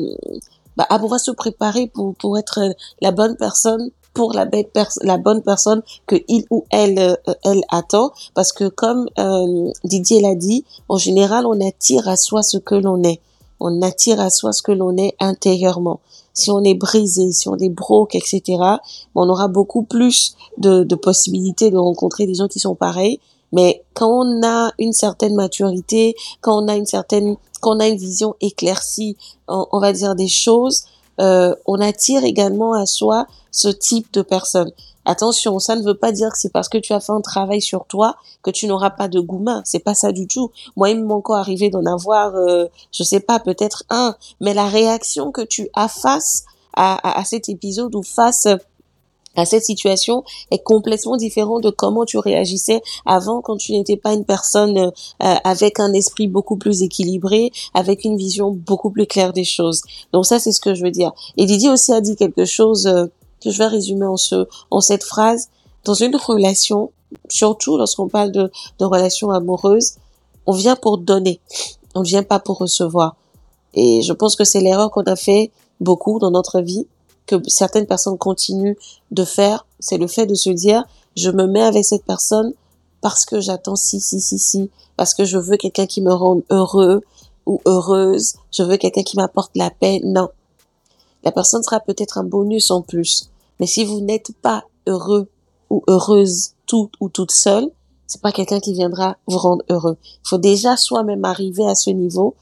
bah, à pouvoir se préparer pour pour être la bonne personne pour la, belle la bonne personne que il ou elle euh, elle attend. Parce que comme euh, Didier l'a dit en général on attire à soi ce que l'on est. On attire à soi ce que l'on est intérieurement si on est brisé, si on est broke, etc., on aura beaucoup plus de, possibilités de rencontrer des gens qui sont pareils. Mais quand on a une certaine maturité, quand on a une certaine, quand on a une vision éclaircie, on, on va dire des choses, euh, on attire également à soi ce type de personnes. Attention, ça ne veut pas dire que c'est parce que tu as fait un travail sur toi que tu n'auras pas de gourmand. C'est pas ça du tout. Moi, il m'est encore arrivé d'en avoir, euh, je sais pas, peut-être un, mais la réaction que tu as face à, à, cet épisode ou face à cette situation est complètement différent de comment tu réagissais avant quand tu n'étais pas une personne euh, avec un esprit beaucoup plus équilibré, avec une vision beaucoup plus claire des choses. Donc ça, c'est ce que je veux dire. Et Didier aussi a dit quelque chose euh, que je vais résumer en ce, en cette phrase. Dans une relation, surtout lorsqu'on parle de, de relations amoureuses, on vient pour donner. On ne vient pas pour recevoir. Et je pense que c'est l'erreur qu'on a fait beaucoup dans notre vie, que certaines personnes continuent de faire, c'est le fait de se dire, je me mets avec cette personne parce que j'attends si, si, si, si, parce que je veux quelqu'un qui me rende heureux ou heureuse, je veux quelqu'un qui m'apporte la paix. Non. La personne sera peut-être un bonus en plus. Mais si vous n'êtes pas heureux ou heureuse toute ou toute seule, c'est pas quelqu'un qui viendra vous rendre heureux. Il faut déjà soi-même arriver à ce niveau,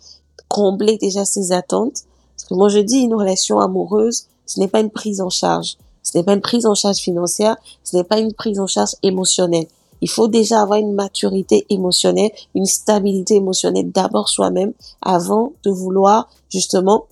combler déjà ses attentes. Parce que moi je dis une relation amoureuse, ce n'est pas une prise en charge. Ce n'est pas une prise en charge financière, ce n'est pas une prise en charge émotionnelle. Il faut déjà avoir une maturité émotionnelle, une stabilité émotionnelle d'abord soi-même avant de vouloir justement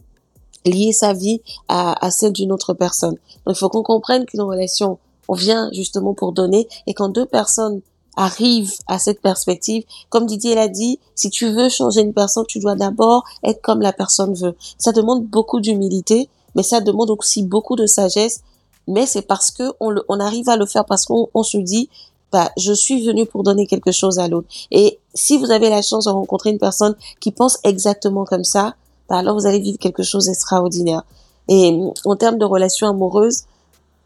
lier sa vie à, à celle d'une autre personne. Donc il faut qu'on comprenne qu'une relation, on vient justement pour donner et quand deux personnes arrivent à cette perspective, comme Didier l'a dit, si tu veux changer une personne, tu dois d'abord être comme la personne veut. Ça demande beaucoup d'humilité, mais ça demande aussi beaucoup de sagesse. Mais c'est parce que on, le, on arrive à le faire parce qu'on on se dit, bah, je suis venu pour donner quelque chose à l'autre. Et si vous avez la chance de rencontrer une personne qui pense exactement comme ça, bah, alors vous allez vivre quelque chose d'extraordinaire. Et en termes de relations amoureuses,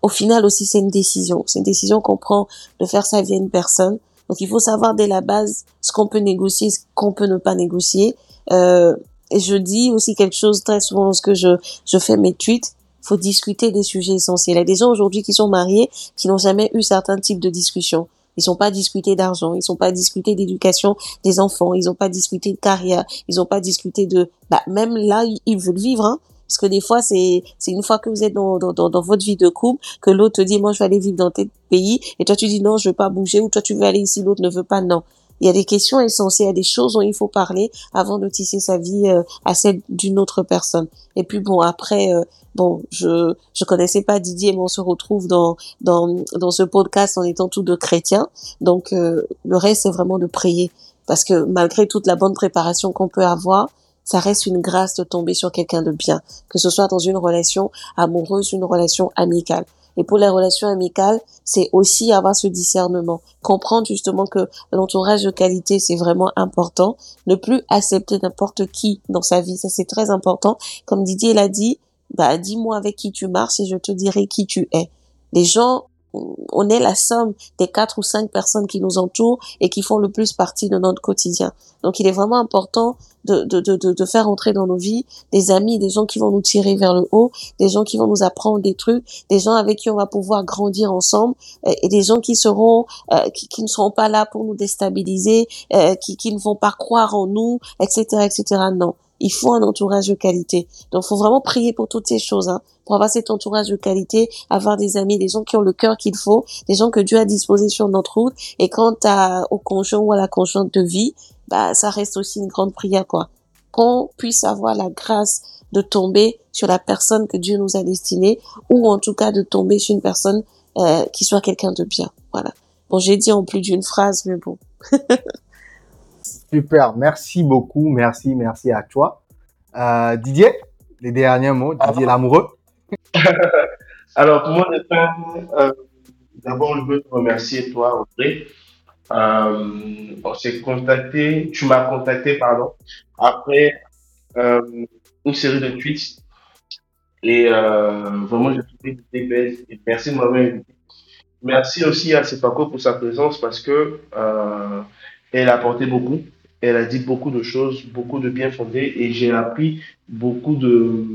au final aussi c'est une décision. C'est une décision qu'on prend de faire sa vie à une personne. Donc il faut savoir dès la base ce qu'on peut négocier, ce qu'on peut ne pas négocier. Euh, et je dis aussi quelque chose très souvent lorsque je, je fais mes tweets, faut discuter des sujets essentiels. Il y a des gens aujourd'hui qui sont mariés qui n'ont jamais eu certains types de discussions. Ils n'ont pas discuté d'argent, ils n'ont pas discuté d'éducation des enfants, ils n'ont pas discuté de carrière, ils n'ont pas discuté de... Bah, même là, ils veulent vivre, hein. Parce que des fois, c'est une fois que vous êtes dans, dans, dans, votre vie de couple que l'autre te dit, moi, je vais aller vivre dans tel pays. Et toi, tu dis, non, je veux pas bouger. Ou toi, tu veux aller ici, l'autre ne veut pas. Non. Il y a des questions essentielles, il y a des choses dont il faut parler avant de tisser sa vie euh, à celle d'une autre personne. Et puis bon, après, euh, bon, je je connaissais pas Didier, mais on se retrouve dans dans dans ce podcast en étant tous deux chrétiens. Donc euh, le reste, c'est vraiment de prier, parce que malgré toute la bonne préparation qu'on peut avoir, ça reste une grâce de tomber sur quelqu'un de bien, que ce soit dans une relation amoureuse, une relation amicale. Et pour les relations amicales, c'est aussi avoir ce discernement, comprendre justement que l'entourage de qualité, c'est vraiment important, ne plus accepter n'importe qui dans sa vie, ça c'est très important. Comme Didier l'a dit, bah dis-moi avec qui tu marches et je te dirai qui tu es. Les gens on est la somme des quatre ou cinq personnes qui nous entourent et qui font le plus partie de notre quotidien. Donc il est vraiment important de, de, de, de, faire entrer dans nos vies des amis, des gens qui vont nous tirer vers le haut, des gens qui vont nous apprendre des trucs, des gens avec qui on va pouvoir grandir ensemble et, des gens qui seront euh, qui, qui, ne seront pas là pour nous déstabiliser, euh, qui, qui ne vont pas croire en nous, etc. etc. Non il faut un entourage de qualité. Donc, faut vraiment prier pour toutes ces choses, hein, pour avoir cet entourage de qualité, avoir des amis, des gens qui ont le cœur qu'il faut, des gens que Dieu a disposé sur notre route. Et quant à, au conjoint ou à la conjointe de vie, bah, ça reste aussi une grande prière, quoi. Qu'on puisse avoir la grâce de tomber sur la personne que Dieu nous a destinée, ou en tout cas de tomber sur une personne euh, qui soit quelqu'un de bien. Voilà. Bon, j'ai dit en plus d'une phrase, mais bon. Super, merci beaucoup, merci, merci à toi. Euh, Didier, les derniers mots, Didier l'amoureux. Alors, pour moi, euh, d'abord, je veux te remercier, toi, Audrey. Euh, on s'est contacté, tu m'as contacté, pardon, après euh, une série de tweets. Et euh, vraiment, j'ai trouvé des belles. Et merci invité. Merci aussi à Sepako pour sa présence parce que elle a apporté beaucoup. Elle a dit beaucoup de choses, beaucoup de bien fondés et j'ai appris beaucoup de,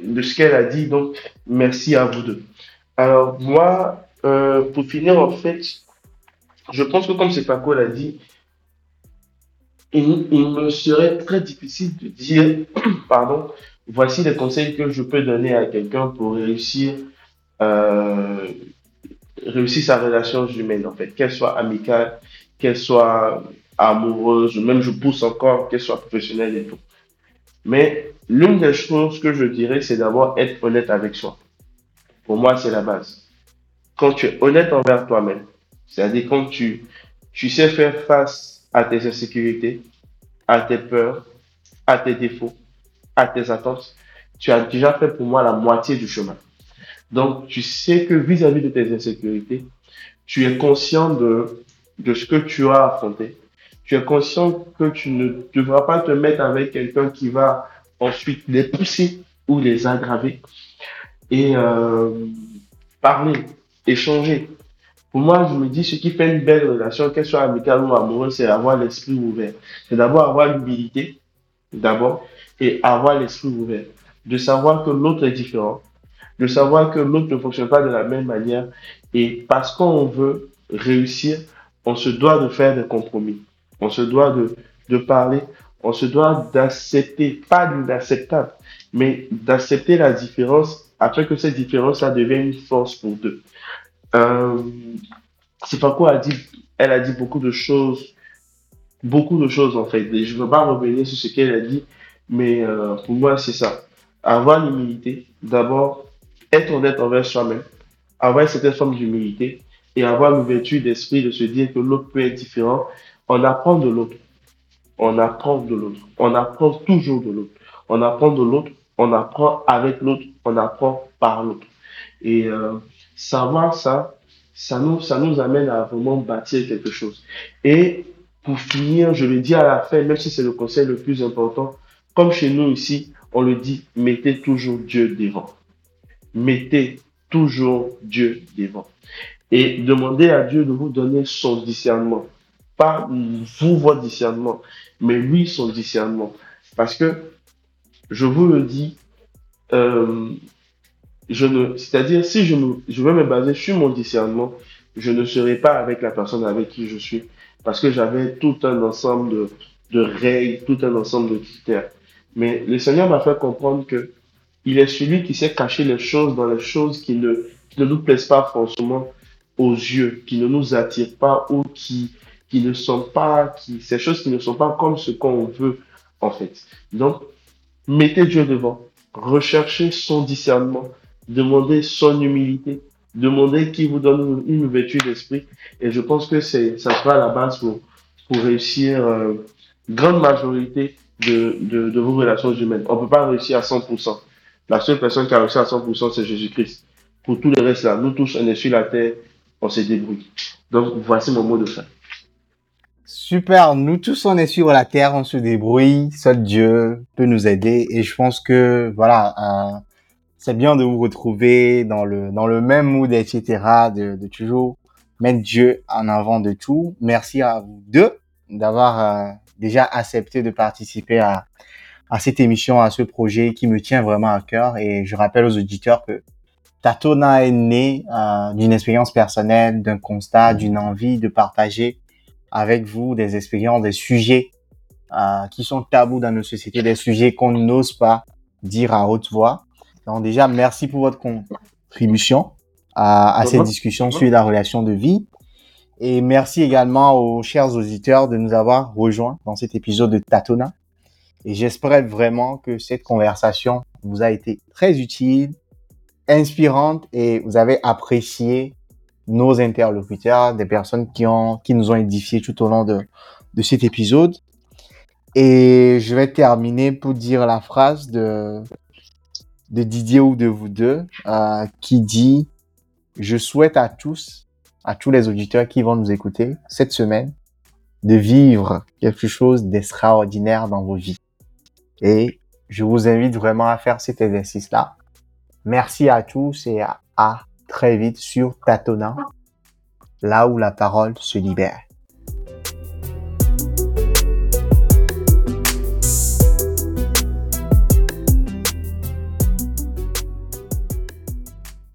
de ce qu'elle a dit. Donc, merci à vous deux. Alors, moi, euh, pour finir, en fait, je pense que comme c'est Paco l'a dit, il, me serait très difficile de dire, pardon, voici les conseils que je peux donner à quelqu'un pour réussir, euh, réussir sa relation humaine, en fait, qu'elle soit amicale, qu'elle soit amoureuse, même je pousse encore, qu'elle soit professionnelle et tout. Mais l'une des choses que je dirais, c'est d'abord être honnête avec soi. Pour moi, c'est la base. Quand tu es honnête envers toi-même, c'est-à-dire quand tu, tu sais faire face à tes insécurités, à tes peurs, à tes défauts, à tes attentes, tu as déjà fait pour moi la moitié du chemin. Donc, tu sais que vis-à-vis de tes insécurités, tu es conscient de, de ce que tu as affronté. Tu es conscient que tu ne devras pas te mettre avec quelqu'un qui va ensuite les pousser ou les aggraver. Et euh, parler, échanger. Pour moi, je me dis, ce qui fait une belle relation, qu'elle soit amicale ou amoureuse, c'est avoir l'esprit ouvert. C'est d'abord avoir l'humilité, d'abord, et avoir l'esprit ouvert. De savoir que l'autre est différent, de savoir que l'autre ne fonctionne pas de la même manière. Et parce qu'on veut réussir, on se doit de faire des compromis. On se doit de, de parler. On se doit d'accepter, pas d'inacceptable, mais d'accepter la différence afin que cette différence-là devienne une force pour deux. Euh, quoi a dit, elle a dit beaucoup de choses, beaucoup de choses en fait. je ne veux pas revenir sur ce qu'elle a dit, mais euh, pour moi, c'est ça. Avoir l'humilité, d'abord, être honnête envers soi-même, avoir cette forme d'humilité et avoir l'ouverture d'esprit de se dire que l'autre peut être différent. On apprend de l'autre. On apprend de l'autre. On apprend toujours de l'autre. On apprend de l'autre. On apprend avec l'autre. On apprend par l'autre. Et euh, savoir ça, ça nous, amène à vraiment bâtir quelque chose. Et pour finir, je le dis à la fin, même si c'est le conseil le plus important, comme chez nous ici, on le dit, mettez toujours Dieu devant. Mettez toujours Dieu devant. Et demandez à Dieu de vous donner son discernement. Pas vous votre discernement, mais lui son discernement. Parce que, je vous le dis, euh, je ne, c'est-à-dire, si je, me, je veux me baser sur mon discernement, je ne serai pas avec la personne avec qui je suis. Parce que j'avais tout un ensemble de, de règles, tout un ensemble de critères. Mais le Seigneur m'a fait comprendre que il est celui qui sait cacher les choses dans les choses qui ne, qui ne nous plaisent pas forcément aux yeux, qui ne nous attirent pas ou qui, qui ne sont pas, qui, ces choses qui ne sont pas comme ce qu'on veut, en fait. Donc, mettez Dieu devant, recherchez son discernement, demandez son humilité, demandez qu'il vous donne une ouverture d'esprit. Et je pense que c'est, ça sera la base pour, pour réussir euh, grande majorité de, de, de, vos relations humaines. On ne peut pas réussir à 100%. La seule personne qui a réussi à 100%, c'est Jésus-Christ. Pour tout le reste, là, nous tous, on est sur la terre, on se débrouille. Donc, voici mon mot de fin. Super, nous tous on est sur la terre, on se débrouille, seul Dieu peut nous aider et je pense que voilà, euh, c'est bien de vous retrouver dans le dans le même mood, etc. De, de toujours mettre Dieu en avant de tout. Merci à vous deux d'avoir euh, déjà accepté de participer à à cette émission, à ce projet qui me tient vraiment à cœur. Et je rappelle aux auditeurs que Tatona est né euh, d'une expérience personnelle, d'un constat, d'une envie de partager avec vous des expériences, des sujets euh, qui sont tabous dans nos sociétés, des sujets qu'on n'ose pas dire à haute voix. Donc déjà, merci pour votre contribution à, à cette discussion sur la relation de vie. Et merci également aux chers auditeurs de nous avoir rejoints dans cet épisode de Tatona. Et j'espère vraiment que cette conversation vous a été très utile, inspirante et vous avez apprécié nos interlocuteurs, des personnes qui ont, qui nous ont édifiés tout au long de, de cet épisode. Et je vais terminer pour dire la phrase de, de Didier ou de vous deux, euh, qui dit, je souhaite à tous, à tous les auditeurs qui vont nous écouter cette semaine, de vivre quelque chose d'extraordinaire dans vos vies. Et je vous invite vraiment à faire cet exercice-là. Merci à tous et à, très vite sur Tatona, là où la parole se libère.